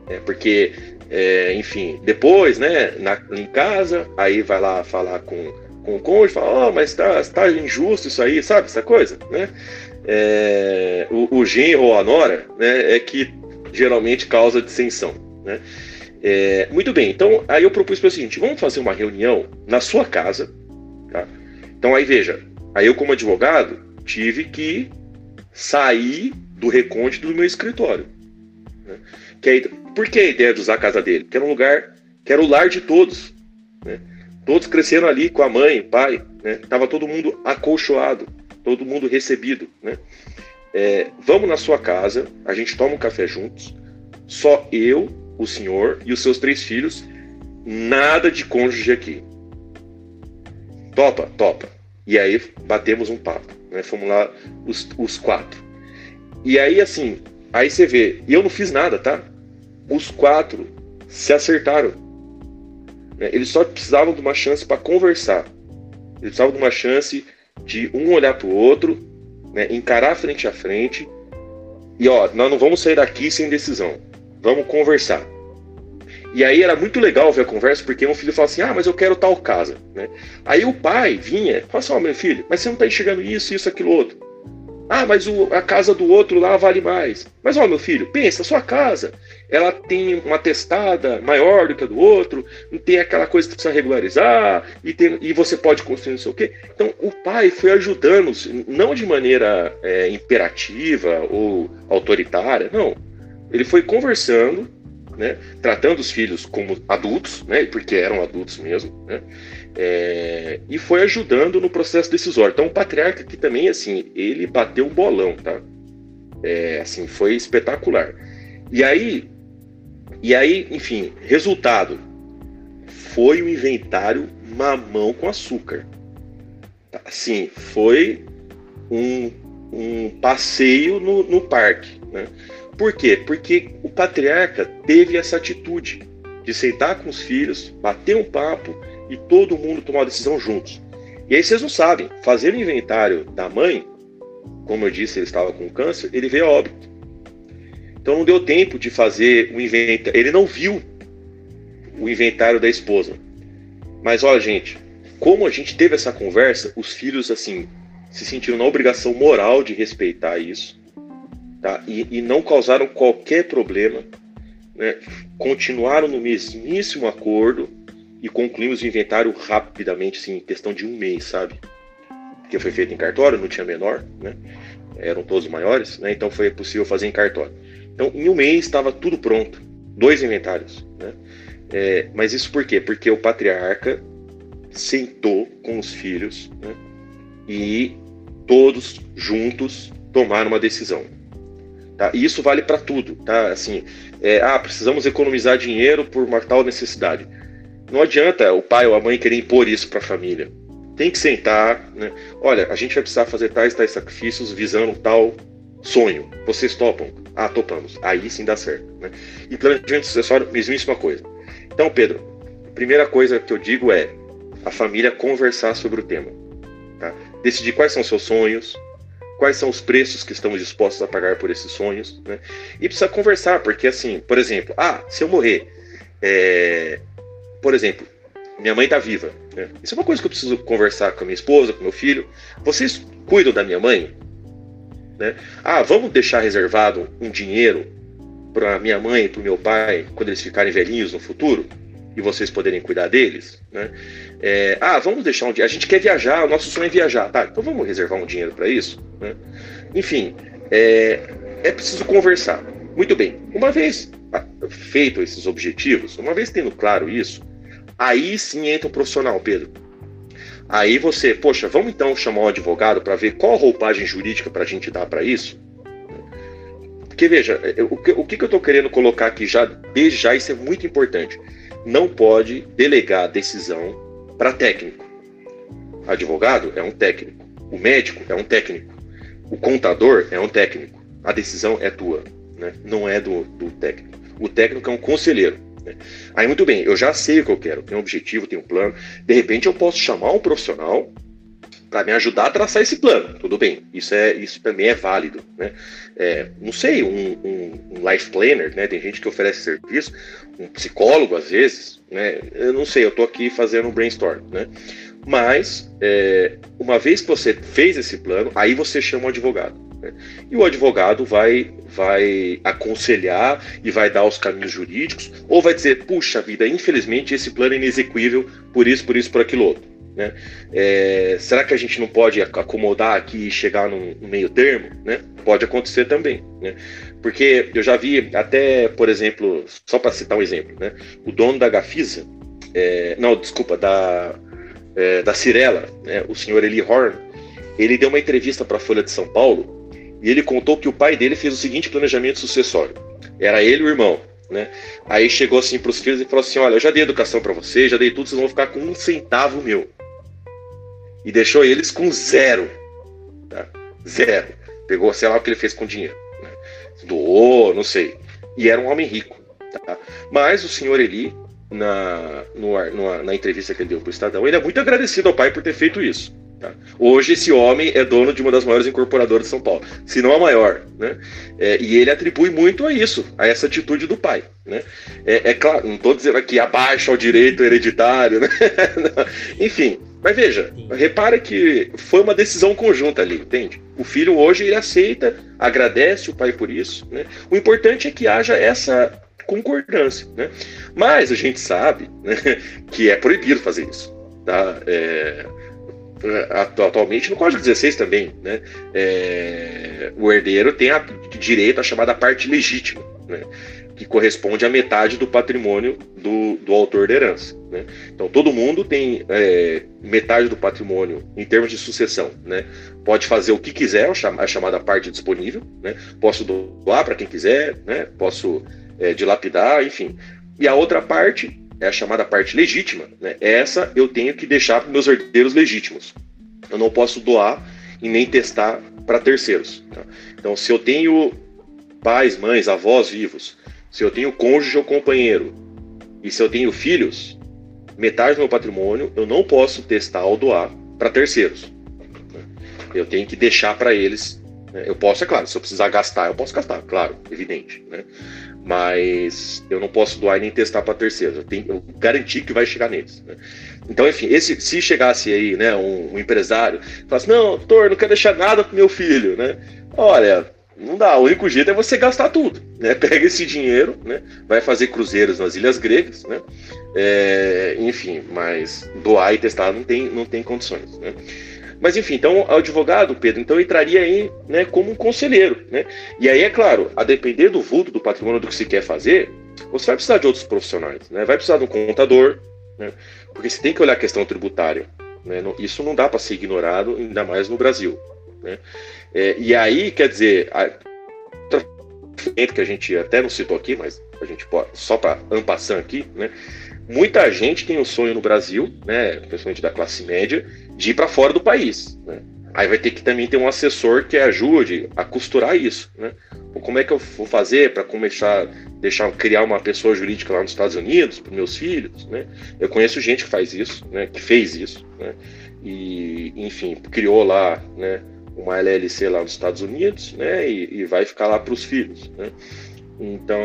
É, porque, é, enfim, depois, né, na, em casa, aí vai lá falar com, com o cônjuge, fala, oh, mas tá, tá injusto isso aí, sabe, essa coisa, né? É, o, o genro ou a nora, né, é que geralmente causa dissensão, né? É, muito bem, então aí eu propus para o seguinte: vamos fazer uma reunião na sua casa, tá? Então aí veja, aí eu como advogado tive que sair do recôndito do meu escritório. Né? Que aí, por que a ideia de usar a casa dele? Que era um lugar, que era o lar de todos. Né? Todos cresceram ali com a mãe, pai, né? Tava todo mundo acolchoado, todo mundo recebido, né? É, vamos na sua casa, a gente toma um café juntos, só eu, o senhor e os seus três filhos, nada de cônjuge aqui. Topa, topa. E aí batemos um papo, né? Fomos lá os, os quatro. E aí, assim, aí você vê, e eu não fiz nada, tá? Os quatro se acertaram. Né? Eles só precisavam de uma chance para conversar. Eles precisavam de uma chance de um olhar para o outro, né? encarar frente a frente. E ó, nós não vamos sair daqui sem decisão. Vamos conversar. E aí era muito legal ver a conversa, porque um filho fala assim: ah, mas eu quero tal casa. Né? Aí o pai vinha falava assim: ó, oh, meu filho, mas você não está enxergando isso, isso, aquilo outro. Ah, mas o, a casa do outro lá vale mais. Mas ó, meu filho, pensa, sua casa, ela tem uma testada maior do que a do outro, não tem aquela coisa que precisa regularizar, e, tem, e você pode construir não sei o quê. Então, o pai foi ajudando, não de maneira é, imperativa ou autoritária, não. Ele foi conversando, né, tratando os filhos como adultos, né, porque eram adultos mesmo, né, é, e foi ajudando no processo decisório. Então, o patriarca aqui também, assim, ele bateu um bolão, tá? É, assim, foi espetacular. E aí, e aí, enfim, resultado foi o inventário mamão com açúcar. Assim, foi um, um passeio no, no parque, né? Por quê? Porque o patriarca teve essa atitude de sentar com os filhos, bater um papo e todo mundo tomar uma decisão juntos. E aí vocês não sabem, fazer o inventário da mãe, como eu disse, ele estava com câncer, ele veio a óbito. Então não deu tempo de fazer o inventário, ele não viu o inventário da esposa. Mas olha, gente, como a gente teve essa conversa, os filhos assim se sentiram na obrigação moral de respeitar isso, tá? E, e não causaram qualquer problema, né? Continuaram no mesmíssimo acordo e concluímos o inventário rapidamente, assim, em questão de um mês, sabe? Porque foi feito em cartório, não tinha menor, né? Eram todos maiores, né? Então foi possível fazer em cartório. Então, em um mês estava tudo pronto, dois inventários, né? É, mas isso por quê? Porque o patriarca sentou com os filhos né? e todos juntos tomaram uma decisão. Tá? E isso vale para tudo, tá? Assim, é, ah, precisamos economizar dinheiro por uma tal necessidade. Não adianta o pai ou a mãe querer impor isso para a família. Tem que sentar, né? Olha, a gente vai precisar fazer tais tais sacrifícios visando tal sonho. Vocês topam? Ah, topamos. Aí sim dá certo. Né? E planejamento sucessório, mesmíssima coisa. Então, Pedro, a primeira coisa que eu digo é a família conversar sobre o tema. Tá? Decidir quais são seus sonhos, quais são os preços que estamos dispostos a pagar por esses sonhos. Né? E precisa conversar, porque assim, por exemplo, ah, se eu morrer, é, por exemplo, minha mãe está viva. Né? Isso é uma coisa que eu preciso conversar com a minha esposa, com meu filho. Vocês cuidam da minha mãe? Né? Ah, vamos deixar reservado um dinheiro para minha mãe e para o meu pai quando eles ficarem velhinhos no futuro e vocês poderem cuidar deles, né? É, ah, vamos deixar um dia. A gente quer viajar, o nosso sonho é viajar, tá? Então vamos reservar um dinheiro para isso, né? Enfim, é, é preciso conversar. Muito bem. Uma vez feito esses objetivos, uma vez tendo claro isso, Aí sim entra o profissional, Pedro. Aí você, poxa, vamos então chamar um advogado para ver qual roupagem jurídica para a gente dar para isso? Porque veja, o que, o que eu estou querendo colocar aqui já, desde já, isso é muito importante. Não pode delegar decisão para técnico. Advogado é um técnico. O médico é um técnico. O contador é um técnico. A decisão é tua, né? não é do, do técnico. O técnico é um conselheiro. Né? Aí, muito bem, eu já sei o que eu quero, tenho um objetivo, tenho um plano. De repente, eu posso chamar um profissional para me ajudar a traçar esse plano. Tudo bem, isso, é, isso também é válido. Né? É, não sei, um, um, um, life planner, né? tem gente que oferece serviço, um psicólogo às vezes, né? eu não sei, eu estou aqui fazendo um brainstorm. Né? Mas, é, uma vez que você fez esse plano, aí você chama o advogado. Né? E o advogado vai, vai aconselhar e vai dar os caminhos jurídicos, ou vai dizer: puxa vida, infelizmente esse plano é inexequível, por isso, por isso, por aquilo outro. Né? É, será que a gente não pode acomodar aqui e chegar num, num meio termo? Né? Pode acontecer também. Né? Porque eu já vi até, por exemplo, só para citar um exemplo, né? o dono da Gafisa, é, não, desculpa, da, é, da Cirela, né? o senhor Eli Horn, ele deu uma entrevista para a Folha de São Paulo e ele contou que o pai dele fez o seguinte planejamento sucessório. Era ele o irmão. Né? Aí chegou assim para os filhos e falou assim: Olha, eu já dei educação para vocês, já dei tudo, vocês vão ficar com um centavo meu e deixou eles com zero. Tá? Zero. Pegou, sei lá o que ele fez com o dinheiro. Né? Doou, não sei. E era um homem rico. Tá? Mas o senhor Eli, na, no, na entrevista que ele deu para o Estadão, ele é muito agradecido ao pai por ter feito isso. Tá? Hoje esse homem é dono de uma das maiores incorporadoras de São Paulo, se não a maior, né? É, e ele atribui muito a isso, a essa atitude do pai, né? É, é claro, não estou dizendo aqui abaixo ao direito hereditário, né? Enfim, mas veja, repara que foi uma decisão conjunta ali, entende? O filho hoje ele aceita, agradece o pai por isso, né? O importante é que haja essa concordância, né? Mas a gente sabe né, que é proibido fazer isso, tá? É, atualmente no Código 16 também, né? É, o herdeiro tem a, direito à chamada parte legítima, né? Que corresponde à metade do patrimônio do, do autor da herança. Né? Então, todo mundo tem é, metade do patrimônio em termos de sucessão. Né? Pode fazer o que quiser, a chamada parte disponível. Né? Posso doar para quem quiser, né? posso é, dilapidar, enfim. E a outra parte é a chamada parte legítima. Né? Essa eu tenho que deixar para meus herdeiros legítimos. Eu não posso doar e nem testar para terceiros. Tá? Então, se eu tenho pais, mães, avós vivos se eu tenho cônjuge ou companheiro e se eu tenho filhos, metade do meu patrimônio eu não posso testar ou doar para terceiros. Né? Eu tenho que deixar para eles. Né? Eu posso, é claro, se eu precisar gastar, eu posso gastar, claro, evidente. Né? Mas eu não posso doar e nem testar para terceiros. Eu tenho eu garantir que vai chegar neles. Né? Então, enfim, esse, se chegasse aí né, um, um empresário falasse, não, doutor, não quero deixar nada para meu filho, né? Olha, não dá. O único jeito é você gastar tudo. Né? Pega esse dinheiro, né? vai fazer cruzeiros nas ilhas gregas, né? É, enfim, mas doar e testar não tem, não tem condições. Né? Mas enfim, então o advogado, Pedro, então entraria aí né, como um conselheiro. Né? E aí, é claro, a depender do vulto, do patrimônio do que se quer fazer, você vai precisar de outros profissionais. Né? Vai precisar de um contador, né? porque você tem que olhar a questão tributária. Né? Isso não dá para ser ignorado, ainda mais no Brasil. Né? É, e aí, quer dizer, a, que a gente até não citou aqui, mas a gente pode, só para ampassar aqui, né? Muita gente tem o um sonho no Brasil, né, principalmente da classe média, de ir para fora do país. Né? Aí vai ter que também ter um assessor que ajude a costurar isso. Né? Como é que eu vou fazer para começar deixar criar uma pessoa jurídica lá nos Estados Unidos para meus filhos? Né? Eu conheço gente que faz isso, né, que fez isso, né? e enfim criou lá, né, uma LLC lá nos Estados Unidos, né? E, e vai ficar lá para os filhos, né? Então,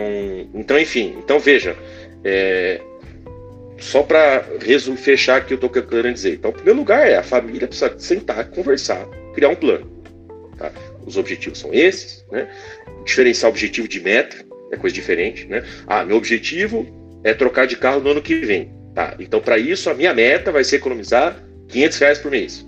então, enfim, então veja, é, só para fechar aqui eu estou querendo dizer. Então, o primeiro lugar é a família precisa sentar, conversar, criar um plano. Tá? Os objetivos são esses, né? Diferenciar objetivo de meta é coisa diferente, né? Ah, meu objetivo é trocar de carro no ano que vem. Tá? Então, para isso, a minha meta vai ser economizar 500 reais por mês.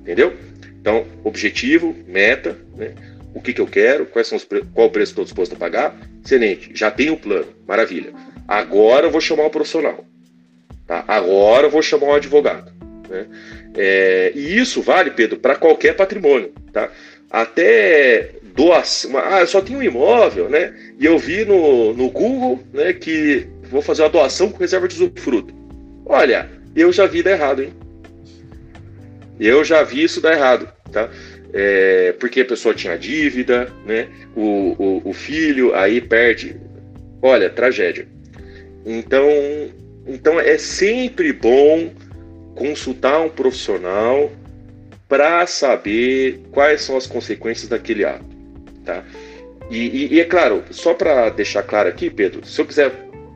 Entendeu? Então, objetivo, meta, né? o que, que eu quero, quais são os qual o preço que estou disposto a pagar. Excelente, já tenho o plano, maravilha. Agora eu vou chamar um profissional. Tá? Agora eu vou chamar um advogado. Né? É, e isso vale, Pedro, para qualquer patrimônio. Tá? Até doação. Ah, eu só tenho um imóvel, né? E eu vi no, no Google né, que vou fazer uma doação com reserva de usufruto. Olha, eu já vi dar errado, hein? Eu já vi isso dar errado, tá? É, porque a pessoa tinha dívida, né? O, o, o filho aí perde. Olha, tragédia. Então, então é sempre bom consultar um profissional para saber quais são as consequências daquele ato, tá? E, e, e é claro, só para deixar claro aqui, Pedro, se eu quiser,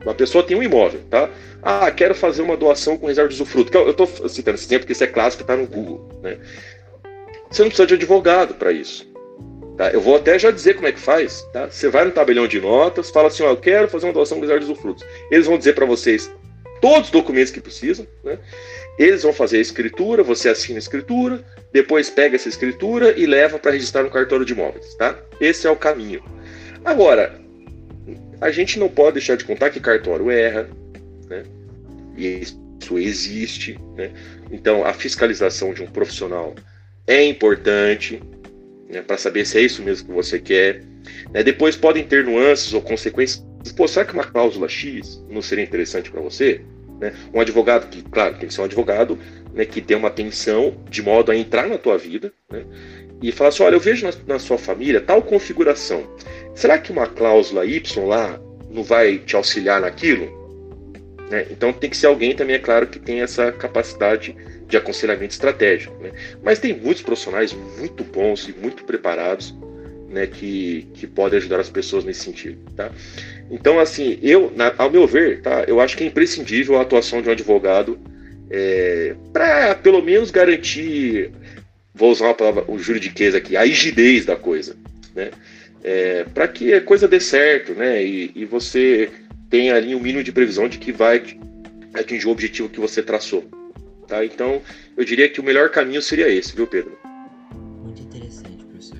uma pessoa tem um imóvel, tá? Ah, quero fazer uma doação com reserva de usufruto. Eu estou citando esse exemplo porque isso é clássico, está no Google, né? Você não precisa de advogado para isso. Tá? Eu vou até já dizer como é que faz. Tá? Você vai no tabelião de notas, fala assim: ó, eu quero fazer uma doação com reserva de usufrutos. Eles vão dizer para vocês todos os documentos que precisam. Né? Eles vão fazer a escritura, você assina a escritura, depois pega essa escritura e leva para registrar no cartório de imóveis. Tá? Esse é o caminho. Agora, a gente não pode deixar de contar que cartório erra, né? e isso existe. Né? Então, a fiscalização de um profissional é importante né, para saber se é isso mesmo que você quer. Né? Depois podem ter nuances ou consequências. Pô, será que uma cláusula X não seria interessante para você? Né? Um advogado que, claro, tem que ser um advogado né, que dê uma atenção de modo a entrar na tua vida né, e falar assim: olha, eu vejo na, na sua família tal configuração. Será que uma cláusula Y lá não vai te auxiliar naquilo? Né? Então tem que ser alguém também, é claro, que tem essa capacidade de aconselhamento estratégico. Né? Mas tem muitos profissionais muito bons e muito preparados né, que, que podem ajudar as pessoas nesse sentido. Tá? Então, assim, eu, na, ao meu ver, tá, eu acho que é imprescindível a atuação de um advogado é, para, pelo menos, garantir, vou usar uma palavra, o juridiquês aqui, a rigidez da coisa. Né? É, para que a coisa dê certo né? e, e você tenha ali um mínimo de previsão de que vai atingir o objetivo que você traçou. Tá? Então, eu diria que o melhor caminho seria esse, viu, Pedro? Muito interessante, professor.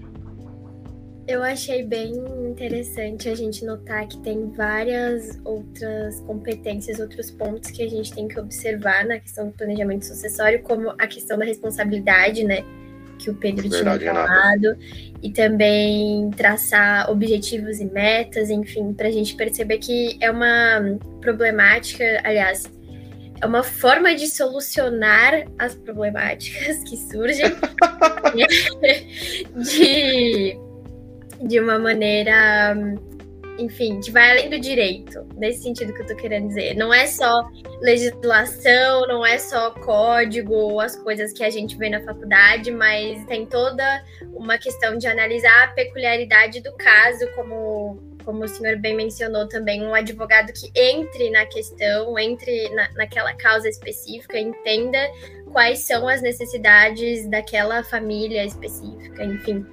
Eu achei bem interessante a gente notar que tem várias outras competências, outros pontos que a gente tem que observar na questão do planejamento sucessório, como a questão da responsabilidade, né? Que o Pedro Verdade, tinha falado, Renata. e também traçar objetivos e metas, enfim, para a gente perceber que é uma problemática, aliás, é uma forma de solucionar as problemáticas que surgem de, de uma maneira, enfim, vai além do direito, nesse sentido que eu tô querendo dizer. Não é só legislação, não é só código, as coisas que a gente vê na faculdade, mas tem toda uma questão de analisar a peculiaridade do caso, como como o senhor bem mencionou também, um advogado que entre na questão, entre na, naquela causa específica, entenda quais são as necessidades daquela família específica, enfim.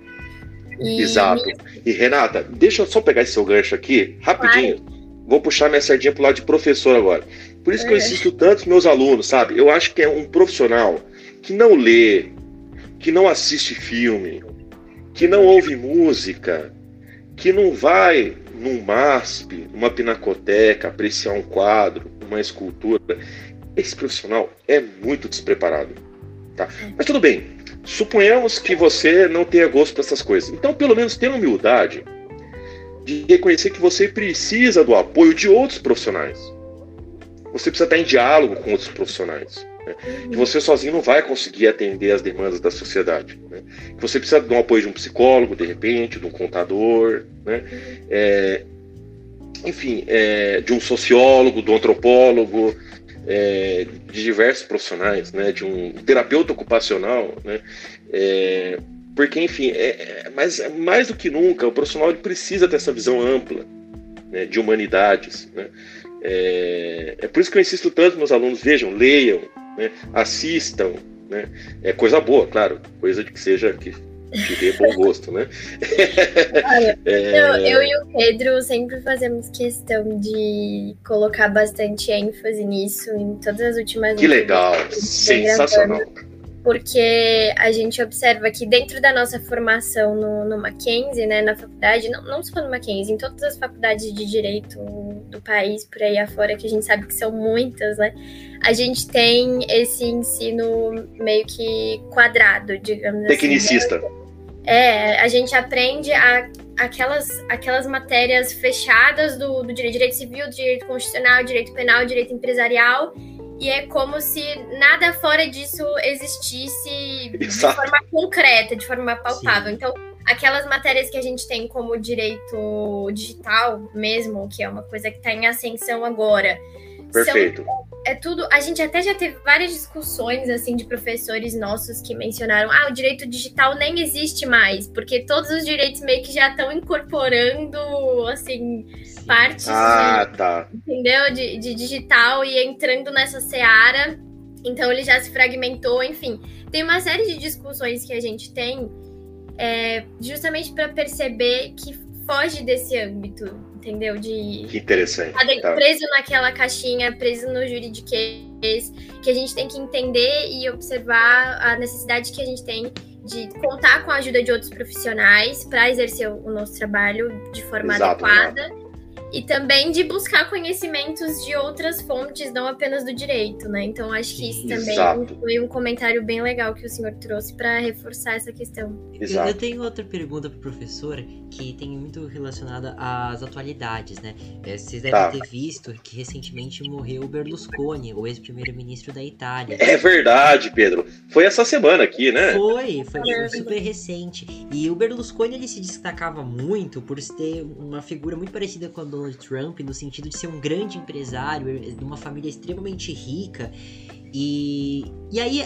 E... Exato. E Renata, deixa eu só pegar esse seu gancho aqui, rapidinho. Claro. Vou puxar minha sardinha pro lado de professor agora. Por isso que eu insisto tanto nos meus alunos, sabe? Eu acho que é um profissional que não lê, que não assiste filme, que não ouve música, que não vai num MASP, numa pinacoteca, apreciar um quadro, uma escultura, esse profissional é muito despreparado. Tá? Mas tudo bem, suponhamos que você não tenha gosto dessas coisas. Então, pelo menos tenha humildade de reconhecer que você precisa do apoio de outros profissionais. Você precisa estar em diálogo com outros profissionais. Né? Que você sozinho não vai conseguir atender as demandas da sociedade. Né? Que você precisa do apoio de um psicólogo, de repente, de um contador, né? É, enfim, é, de um sociólogo, do antropólogo, é, de diversos profissionais, né? de um terapeuta ocupacional, né? É, porque, enfim, é, é, mas mais do que nunca, o profissional precisa ter essa visão ampla né? de humanidades. Né? É, é por isso que eu insisto tanto meus alunos, vejam, leiam, né? assistam, né? É coisa boa, claro, coisa de que seja que, que dê bom gosto, né? Olha, é... eu, eu, e o Pedro sempre fazemos questão de colocar bastante ênfase nisso em todas as últimas. Que legal, sensacional porque a gente observa que dentro da nossa formação no, no Mackenzie, né, na faculdade, não, não só no Mackenzie, em todas as faculdades de direito do país, por aí afora, que a gente sabe que são muitas, né, a gente tem esse ensino meio que quadrado, digamos Tecnicista. assim. É, a gente aprende a, aquelas, aquelas matérias fechadas do, do direito, direito civil, do direito constitucional, direito penal, direito empresarial, e é como se nada fora disso existisse Exato. de forma concreta, de forma palpável. Sim. Então, aquelas matérias que a gente tem como direito digital mesmo, que é uma coisa que está em ascensão agora. Perfeito. São, é tudo. A gente até já teve várias discussões assim de professores nossos que mencionaram: ah, o direito digital nem existe mais, porque todos os direitos meio que já estão incorporando assim partes ah, de, tá. entendeu? De, de digital e entrando nessa seara. Então ele já se fragmentou, enfim. Tem uma série de discussões que a gente tem é, justamente para perceber que foge desse âmbito, entendeu? De que interessante. Tá. Preso naquela caixinha, preso no juridiquês, que a gente tem que entender e observar a necessidade que a gente tem de contar com a ajuda de outros profissionais para exercer o nosso trabalho de forma Exato, adequada. Né? E também de buscar conhecimentos de outras fontes, não apenas do direito, né? Então acho que isso também Exato. foi um comentário bem legal que o senhor trouxe para reforçar essa questão. Exato. Eu tenho outra pergunta para o professor que tem muito relacionada às atualidades, né? É, vocês devem tá. ter visto que recentemente morreu o Berlusconi, o ex-primeiro-ministro da Itália. É verdade, Pedro. Foi essa semana aqui, né? Foi, foi é. super recente. E o Berlusconi ele se destacava muito por ter uma figura muito parecida com a Dona Donald Trump no sentido de ser um grande empresário, de uma família extremamente rica. E, e aí,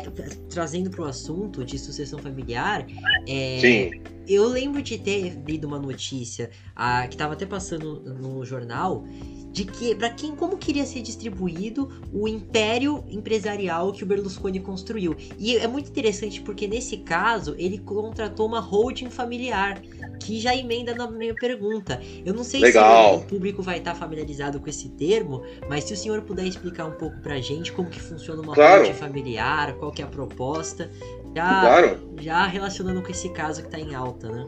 trazendo para o assunto de sucessão familiar, é, eu lembro de ter lido uma notícia a, que estava até passando no jornal de que para quem como queria ser distribuído o império empresarial que o Berlusconi construiu. E é muito interessante porque nesse caso ele contratou uma holding familiar, que já emenda na minha pergunta. Eu não sei Legal. se o público vai estar familiarizado com esse termo, mas se o senhor puder explicar um pouco pra gente como que funciona uma claro. familiar, qual que é a proposta, já, claro. já relacionando com esse caso que está em alta, né?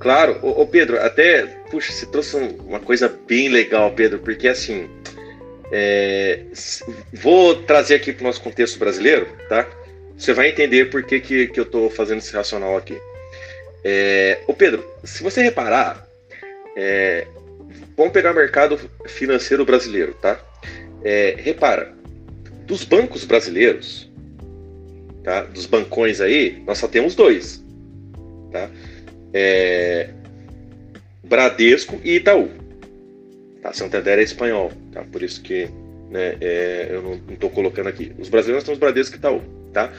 Claro, ô, ô, Pedro, até, puxa, você trouxe uma coisa bem legal, Pedro, porque assim, é, vou trazer aqui para o nosso contexto brasileiro, tá? Você vai entender por que, que, que eu estou fazendo esse racional aqui. É, ô Pedro, se você reparar, é, vamos pegar o mercado financeiro brasileiro, tá? É, repara, dos bancos brasileiros, tá? Dos bancões aí, nós só temos dois, tá? é, Bradesco e Itaú. Tá? Santander é espanhol, tá? por isso que né, é, eu não estou colocando aqui. Os brasileiros temos Bradesco e Itaú. Tá?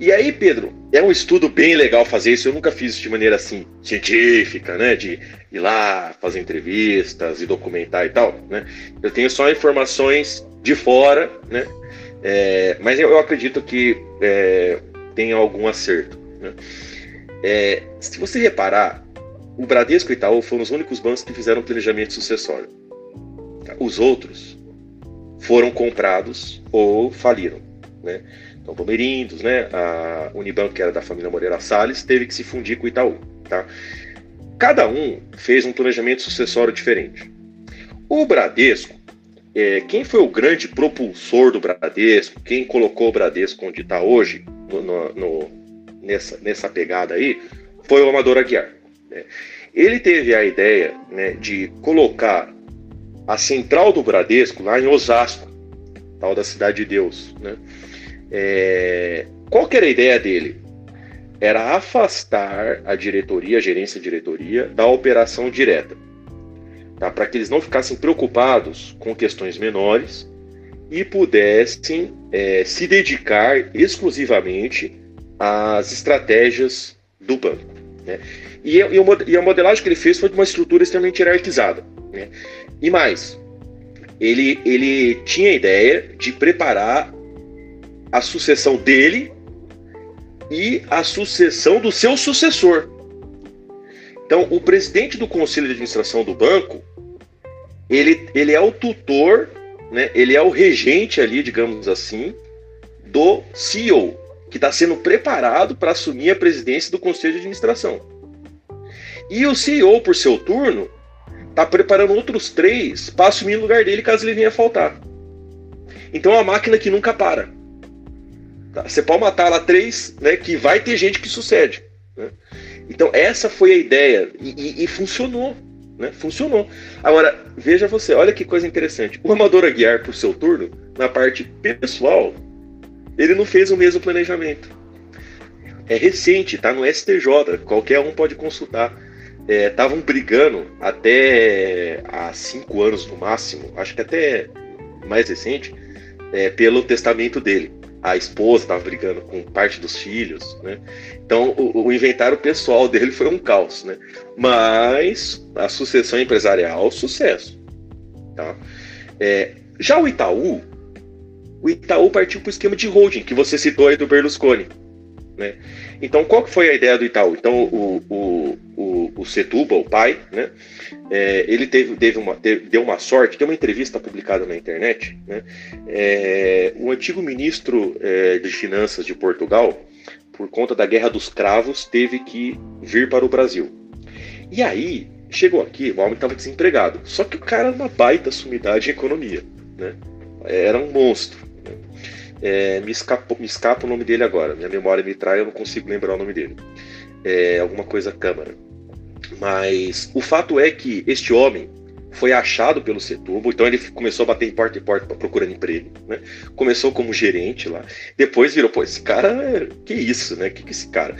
E aí, Pedro, é um estudo bem legal fazer isso. Eu nunca fiz isso de maneira assim científica, né? De ir lá fazer entrevistas e documentar e tal, né? Eu tenho só informações de fora, né? É, mas eu, eu, acredito que é, tem algum acerto. Né? É, se você reparar, o Bradesco e o Itaú foram os únicos bancos que fizeram planejamento sucessório. Os outros foram comprados ou faliram. Né? Então, né? a Unibanco, que era da família Moreira Salles, teve que se fundir com o Itaú. Tá? Cada um fez um planejamento sucessório diferente. O Bradesco, é, quem foi o grande propulsor do Bradesco, quem colocou o Bradesco onde está hoje, no, no, nessa, nessa pegada aí foi o Amador Aguiar. Né? Ele teve a ideia né, de colocar a central do Bradesco lá em Osasco, tal da Cidade de Deus. Né? É, qual era a ideia dele? Era afastar a diretoria, a gerência diretoria, da operação direta. Tá? Para que eles não ficassem preocupados com questões menores e pudessem é, se dedicar exclusivamente as estratégias do banco. Né? E, e, e, a modelagem que ele fez foi de uma estrutura extremamente hierarquizada. Né? E mais, ele, ele tinha a ideia de preparar a sucessão dele e a sucessão do seu sucessor. Então, o presidente do conselho de administração do banco, ele, ele é o tutor, né? ele é o regente ali, digamos assim, do CEO, que está sendo preparado para assumir a presidência do conselho de administração. E o CEO, por seu turno, está preparando outros três para assumir o lugar dele caso ele venha faltar. Então é uma máquina que nunca para. Tá? Você pode matar lá três, né, que vai ter gente que sucede. Né? Então, essa foi a ideia e, e, e funcionou. Né? Funcionou. Agora, veja você, olha que coisa interessante. O Amador Aguiar, por seu turno, na parte pessoal, ele não fez o mesmo planejamento. É recente, tá no STJ, qualquer um pode consultar. Estavam é, brigando até há cinco anos no máximo, acho que até mais recente, é, pelo testamento dele. A esposa estava brigando com parte dos filhos, né? Então o, o, inventário pessoal dele foi um caos, né? Mas a sucessão empresarial, sucesso, tá? É, já o Itaú, o Itaú partiu para o esquema de holding, que você citou aí do Berlusconi. Né? Então, qual que foi a ideia do Itaú? Então, o, o, o, Setúbal, o pai, né? É, ele teve, teve uma, teve, deu uma sorte, tem uma entrevista publicada na internet, né? É, o antigo ministro é, de Finanças de Portugal, por conta da Guerra dos Cravos, teve que vir para o Brasil. E aí, chegou aqui, o homem estava desempregado. Só que o cara era uma baita sumidade em economia, né? Era um monstro. É, me, escapa, me escapa o nome dele agora. Minha memória me trai, eu não consigo lembrar o nome dele. É, alguma coisa Câmara. Mas o fato é que este homem foi achado pelo Setúbal, então ele começou a bater em porta em porta procurando emprego, né? Começou como gerente lá, depois virou, pô, esse cara, que isso, né? Que que esse cara?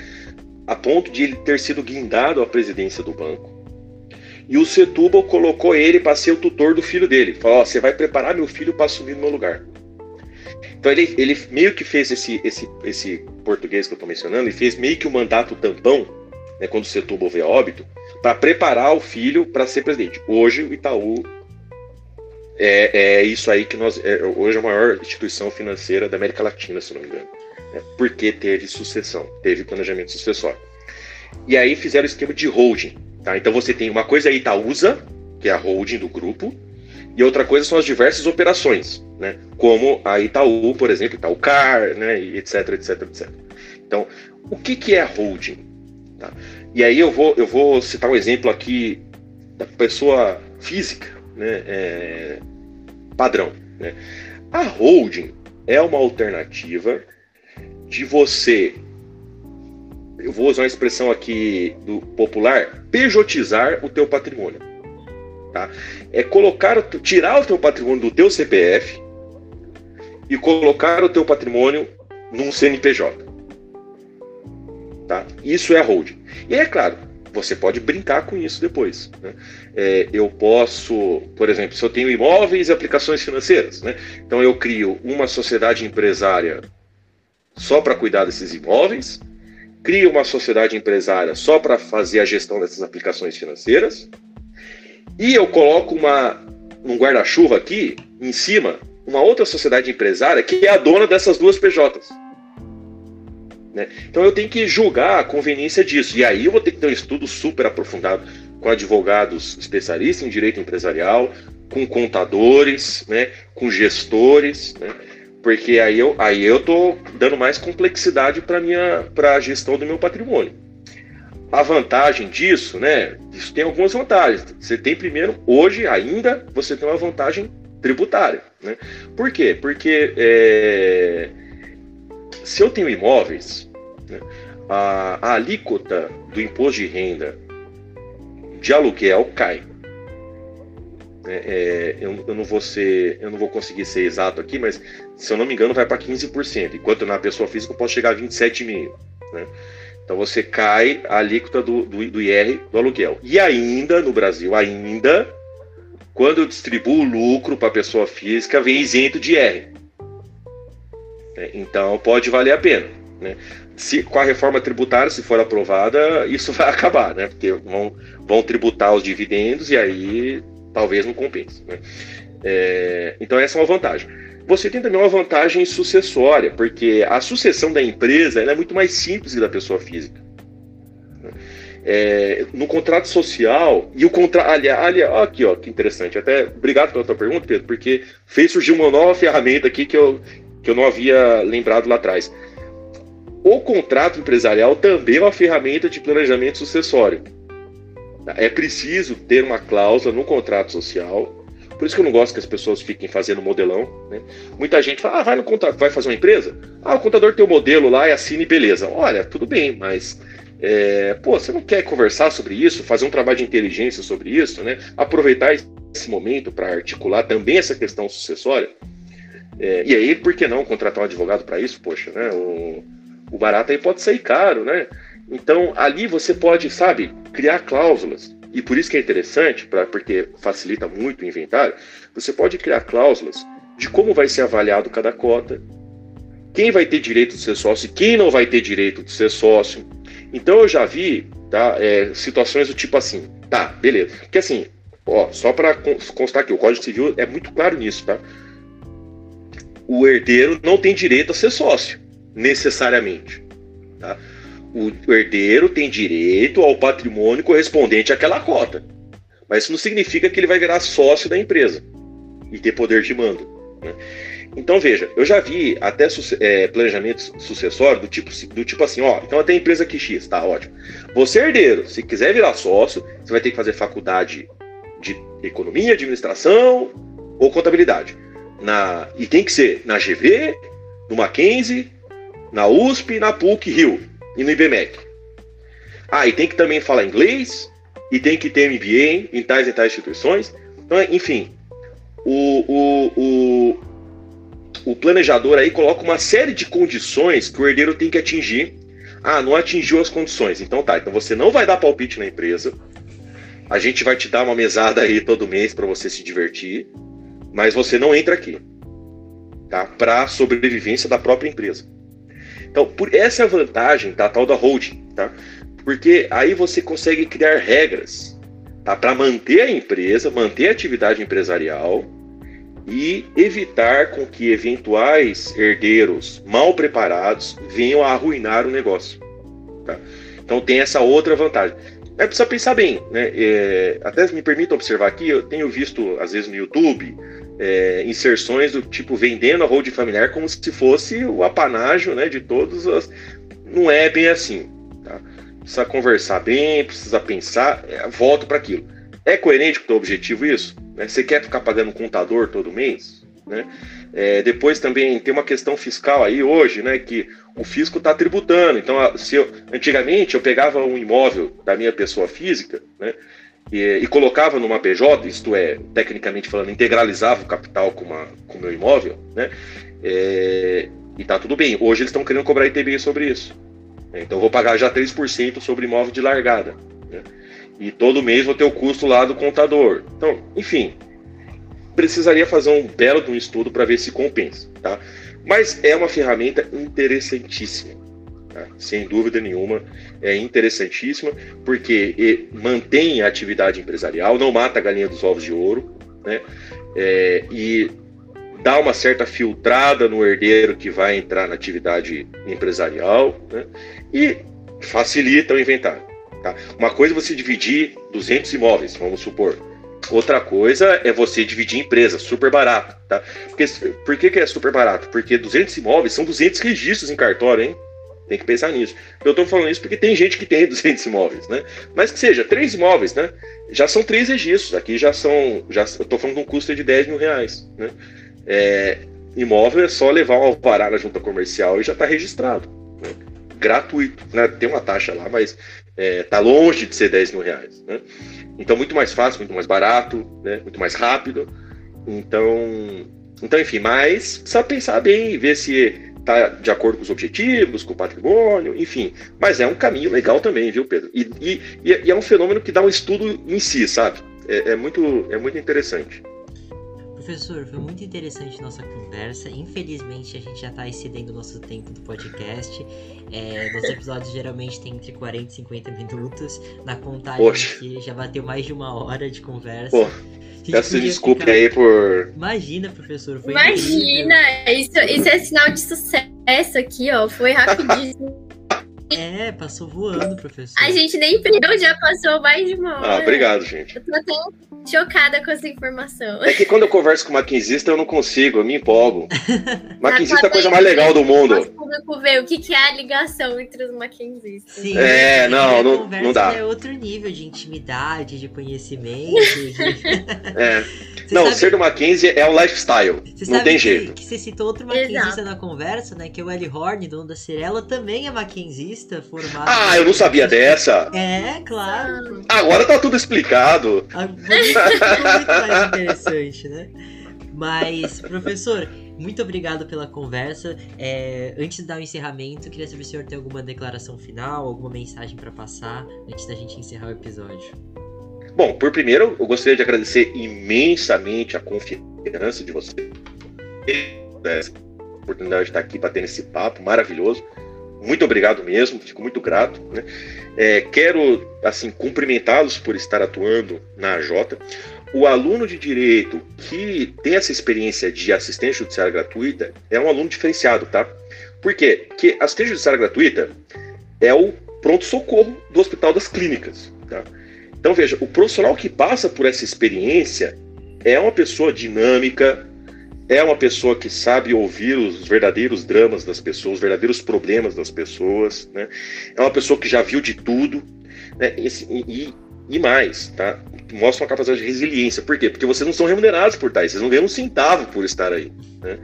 A ponto de ele ter sido guindado à presidência do banco. E o Setúbal colocou ele para ser o tutor do filho dele. Falou: você vai preparar meu filho para assumir no meu lugar. Então ele, ele meio que fez esse, esse, esse português que eu estou mencionando, e fez meio que o um mandato tampão, né, quando o Setúbal veio óbito, para preparar o filho para ser presidente. Hoje o Itaú é, é isso aí que nós. É, hoje é a maior instituição financeira da América Latina, se não me engano. Né, porque teve sucessão, teve planejamento sucessório. E aí fizeram o esquema de holding. Tá? Então você tem uma coisa a Itaúsa, que é a holding do grupo, e outra coisa são as diversas operações, né? como a Itaú, por exemplo, Itaúcar, né? e etc, etc, etc. Então, o que, que é holding? Tá? E aí eu vou, eu vou citar um exemplo aqui da pessoa física, né? É, padrão. Né? A holding é uma alternativa de você, eu vou usar uma expressão aqui do popular, pejotizar o teu patrimônio. Tá? É colocar, tirar o teu patrimônio do teu CPF e colocar o teu patrimônio num CNPJ. Tá? Isso é a holding. E é claro, você pode brincar com isso depois. Né? É, eu posso, por exemplo, se eu tenho imóveis e aplicações financeiras, né? então eu crio uma sociedade empresária só para cuidar desses imóveis, crio uma sociedade empresária só para fazer a gestão dessas aplicações financeiras, e eu coloco uma, um guarda-chuva aqui, em cima, uma outra sociedade empresária que é a dona dessas duas PJs. Né? Então eu tenho que julgar a conveniência disso. E aí eu vou ter que ter um estudo super aprofundado com advogados especialistas em direito empresarial, com contadores, né, com gestores, né, porque aí eu aí eu tô dando mais complexidade para minha para a gestão do meu patrimônio. A vantagem disso, né? Isso tem algumas vantagens. Você tem primeiro, hoje ainda, você tem uma vantagem tributária, né? Por quê? Porque é, se eu tenho imóveis, né, a, a alíquota do imposto de renda de aluguel cai. É, é, eu, eu, não vou ser, eu não vou conseguir ser exato aqui, mas se eu não me engano vai para 15%, enquanto na pessoa física eu posso chegar a 27,5%. Né? Então você cai a alíquota do, do, do IR do aluguel. E ainda, no Brasil, ainda, quando eu distribuo o lucro para a pessoa física, vem isento de IR. É, então pode valer a pena. Né? Se, com a reforma tributária, se for aprovada, isso vai acabar, né? Porque vão, vão tributar os dividendos e aí talvez não compense. Né? É, então essa é uma vantagem. Você tem também uma vantagem sucessória, porque a sucessão da empresa é muito mais simples que da pessoa física. É, no contrato social, e o contrato. Aliás, aliás, aqui, ó, que interessante. Até obrigado pela tua pergunta, Pedro, porque fez surgir uma nova ferramenta aqui que eu, que eu não havia lembrado lá atrás. O contrato empresarial também é uma ferramenta de planejamento sucessório. É preciso ter uma cláusula no contrato social por isso que eu não gosto que as pessoas fiquem fazendo modelão. Né? Muita gente fala, ah, vai no contrato, vai fazer uma empresa? Ah, o contador tem o um modelo lá e assine, beleza. Olha, tudo bem, mas É, pô, você não quer conversar sobre isso, fazer um trabalho de inteligência sobre isso, né? Aproveitar esse momento para articular também essa questão sucessória. É, e aí, por que não contratar um advogado para isso? Poxa, né? O, o barato aí pode sair caro, né? Então, ali você pode, sabe, criar cláusulas. E por isso que é interessante, pra, porque facilita muito o inventário, você pode criar cláusulas de como vai ser avaliado cada cota, quem vai ter direito de ser sócio e quem não vai ter direito de ser sócio. Então eu já vi tá, é, situações do tipo assim, tá, beleza. Porque assim, ó, só para constar que o Código Civil é muito claro nisso, tá? O herdeiro não tem direito a ser sócio, necessariamente. Tá? O herdeiro tem direito ao patrimônio correspondente àquela cota. Mas isso não significa que ele vai virar sócio da empresa e ter poder de mando. Né? Então veja, eu já vi até é, planejamento sucessório do tipo, do tipo assim, ó, então até empresa que X, tá ótimo. Você é herdeiro, se quiser virar sócio, você vai ter que fazer faculdade de economia, administração ou contabilidade. Na, e tem que ser na GV, no Mackenzie, na USP, na PUC Rio e no IBMEC. Ah, e tem que também falar inglês, e tem que ter MBA em tais e tais instituições. Então, enfim, o, o, o, o planejador aí coloca uma série de condições que o herdeiro tem que atingir. Ah, não atingiu as condições. Então tá, então você não vai dar palpite na empresa. A gente vai te dar uma mesada aí todo mês para você se divertir, mas você não entra aqui. Tá? Para sobrevivência da própria empresa. Então, por essa é a vantagem tá, tal da holding, tá? Porque aí você consegue criar regras, tá, para manter a empresa, manter a atividade empresarial e evitar com que eventuais herdeiros mal preparados venham a arruinar o negócio. Tá? Então tem essa outra vantagem. É precisa pensar bem, né? É, até me permita observar aqui, eu tenho visto às vezes no YouTube é, inserções do tipo vendendo a holding familiar como se fosse o apanágio, né, de todos as. Não é bem assim. Tá? Precisa conversar bem, precisa pensar. É, volto para aquilo. É coerente com o teu objetivo isso? Né? Você quer ficar pagando contador todo mês? Né? É, depois também tem uma questão fiscal aí hoje, né? Que o fisco está tributando. Então, se eu, antigamente eu pegava um imóvel da minha pessoa física, né? E, e, colocava numa PJ, isto é, tecnicamente falando, integralizava o capital com, uma, com o meu imóvel, né? É, e tá tudo bem. Hoje eles estão querendo cobrar ITBI sobre isso. Então eu vou pagar já 3% sobre imóvel de largada. Né? E todo mês vou ter o custo lá do contador. Então, enfim, precisaria fazer um belo de um estudo para ver se compensa, tá? Mas é uma ferramenta interessantíssima, tá? sem dúvida nenhuma, é interessantíssima porque mantém a atividade empresarial, não mata a galinha dos ovos de ouro, né? É, e dá uma certa filtrada no herdeiro que vai entrar na atividade empresarial, né? E facilita o inventário. Tá? Uma coisa é você dividir 200 imóveis, vamos supor. Outra coisa é você dividir empresa, super barato, tá? Porque, por que, que é super barato? Porque 200 imóveis são 200 registros em cartório, hein? Tem que pensar nisso. Eu estou falando isso porque tem gente que tem 200 imóveis, né? Mas que seja, três imóveis, né? Já são três registros. Aqui já são. Já, eu estou falando de um custo de 10 mil reais, né? É, imóvel é só levar um alvará na junta comercial e já está registrado. Né? Gratuito. Né? Tem uma taxa lá, mas está é, tá longe de ser 10 mil reais. Né? Então, muito mais fácil, muito mais barato, né? muito mais rápido. Então, então, enfim, mas precisa pensar bem, ver se está de acordo com os objetivos, com o patrimônio, enfim. Mas é um caminho legal também, viu, Pedro? E, e, e é um fenômeno que dá um estudo em si, sabe? É, é muito, é muito interessante. Professor, foi muito interessante nossa conversa. Infelizmente, a gente já está excedendo o nosso tempo do podcast. É, nossos episódios geralmente têm entre 40 e 50 minutos. Na contagem aqui já bateu mais de uma hora de conversa. Pô, peço desculpe ficar... aí por. Imagina, professor. Foi Imagina! Isso, isso é sinal de sucesso aqui, ó. Foi rapidíssimo. É, passou voando, professor. A gente nem perdeu, já passou mais de uma ah, hora. Ah, obrigado, gente. Eu tô até chocada com essa informação. É que quando eu converso com maquinzista, eu não consigo, eu me empolgo. maquinzista é a coisa mais legal do mundo. Nosso público ver o que, que é a ligação entre os Mackenzies. Sim, É, não, não- conversa não dá. É outro nível de intimidade, de conhecimento. de- É. Você Não, sabe- ser do Mackenzie é um lifestyle. Você Não sabe tem que, jeito. que você citou outro maquinzista na conversa, né? Que é o Eli Horn, dono da Cirela, também é maquinzista, formado. Ah, eu não sabia dessa. É, claro. Agora tá tudo explicado. Muito mais interessante, né? Mas, professor, muito obrigado pela conversa. É, antes de dar o encerramento, queria saber se o senhor tem alguma declaração final, alguma mensagem para passar antes da gente encerrar o episódio. Bom, por primeiro, eu gostaria de agradecer imensamente a confiança de vocês. Essa oportunidade de estar aqui batendo esse papo maravilhoso. Muito obrigado mesmo, fico muito grato. né? É, quero, assim, cumprimentá-los por estar atuando na AJ. O aluno de direito que tem essa experiência de assistência judiciária gratuita é um aluno diferenciado, tá? Por quê? Porque assistência judiciária gratuita é o pronto-socorro do Hospital das Clínicas, tá? Então, veja, o profissional que passa por essa experiência é uma pessoa dinâmica, é uma pessoa que sabe ouvir os verdadeiros dramas das pessoas, os verdadeiros problemas das pessoas, né? É uma pessoa que já viu de tudo, né? E, e, e mais, tá? Mostra uma capacidade de resiliência. Por quê? Porque vocês não são remunerados por estar aí, vocês não ganham um centavo por estar aí, né?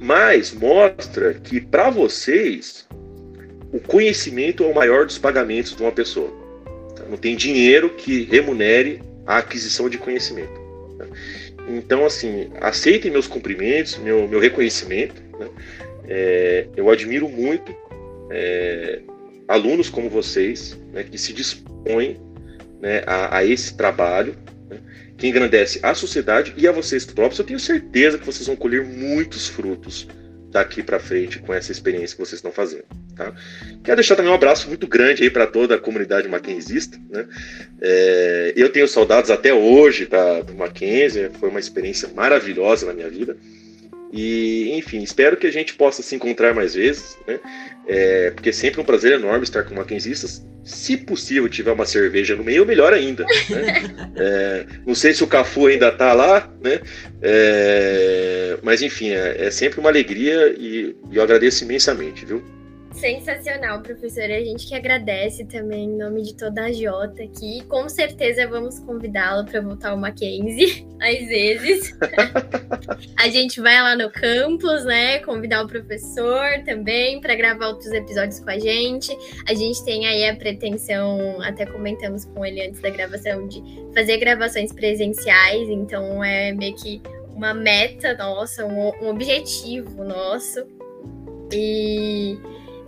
Mas mostra que para vocês o conhecimento é o maior dos pagamentos de uma pessoa. tá? Não tem dinheiro que remunere a aquisição de conhecimento. tá? Então, assim, aceitem meus cumprimentos, meu, meu reconhecimento. né? É, eu admiro muito é, alunos como vocês, né, que se dispõem né, a, a esse trabalho, né, que engrandece a sociedade e a vocês próprios. Eu tenho certeza que vocês vão colher muitos frutos daqui para frente com essa experiência que vocês estão fazendo. Tá? Quero deixar também um abraço muito grande aí para toda a comunidade mackenzista. Né? É, eu tenho saudades até hoje da, do Mackenzie, foi uma experiência maravilhosa na minha vida. E, enfim, espero que a gente possa se encontrar mais vezes, né? É, porque é sempre um prazer enorme estar com mackenzistas. Se possível, tiver uma cerveja no meio, melhor ainda. Né? É, não sei se o Cafu ainda está lá, né? É, mas enfim, é, é sempre uma alegria e, e eu agradeço imensamente, viu? Sensacional, professora. A gente que agradece também em nome de toda a Jota aqui. Com certeza vamos convidá-lo para voltar ao Mackenzie, às vezes. a gente vai lá no campus, né? Convidar o professor também para gravar outros episódios com a gente. A gente tem aí a pretensão, até comentamos com ele antes da gravação, de fazer gravações presenciais. Então é meio que uma meta nossa, um, um objetivo nosso. E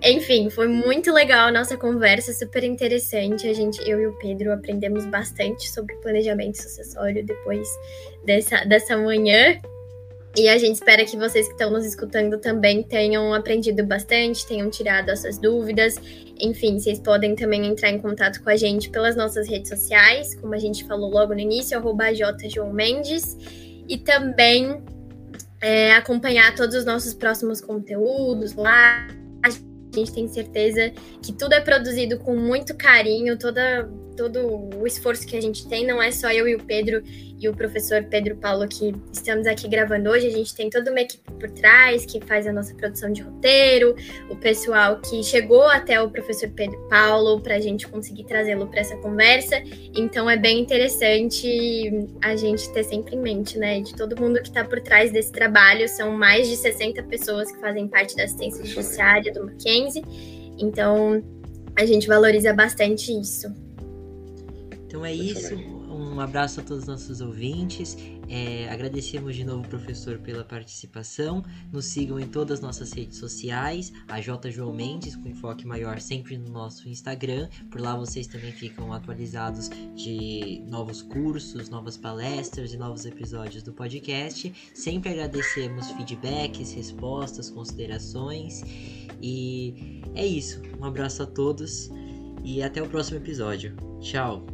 enfim, foi muito legal a nossa conversa, super interessante. A gente, eu e o Pedro aprendemos bastante sobre planejamento sucessório depois dessa, dessa manhã. E a gente espera que vocês que estão nos escutando também tenham aprendido bastante, tenham tirado as suas dúvidas. Enfim, vocês podem também entrar em contato com a gente pelas nossas redes sociais, como a gente falou logo no início, arroba Mendes. E também é, acompanhar todos os nossos próximos conteúdos lá. A gente tem certeza que tudo é produzido com muito carinho, toda, todo o esforço que a gente tem, não é só eu e o Pedro e o professor Pedro Paulo que estamos aqui gravando hoje, a gente tem toda uma equipe por trás que faz a nossa produção de roteiro, o pessoal que chegou até o professor Pedro Paulo para a gente conseguir trazê-lo para essa conversa, então é bem interessante a gente ter sempre em mente, né, de todo mundo que está por trás desse trabalho, são mais de 60 pessoas que fazem parte da assistência judiciária do Mackenzie, então a gente valoriza bastante isso. Então é isso. Um abraço a todos os nossos ouvintes. É, agradecemos de novo, professor, pela participação. Nos sigam em todas as nossas redes sociais, a J. João Mendes, com enfoque maior sempre no nosso Instagram. Por lá vocês também ficam atualizados de novos cursos, novas palestras e novos episódios do podcast. Sempre agradecemos feedbacks, respostas, considerações. E é isso. Um abraço a todos e até o próximo episódio. Tchau.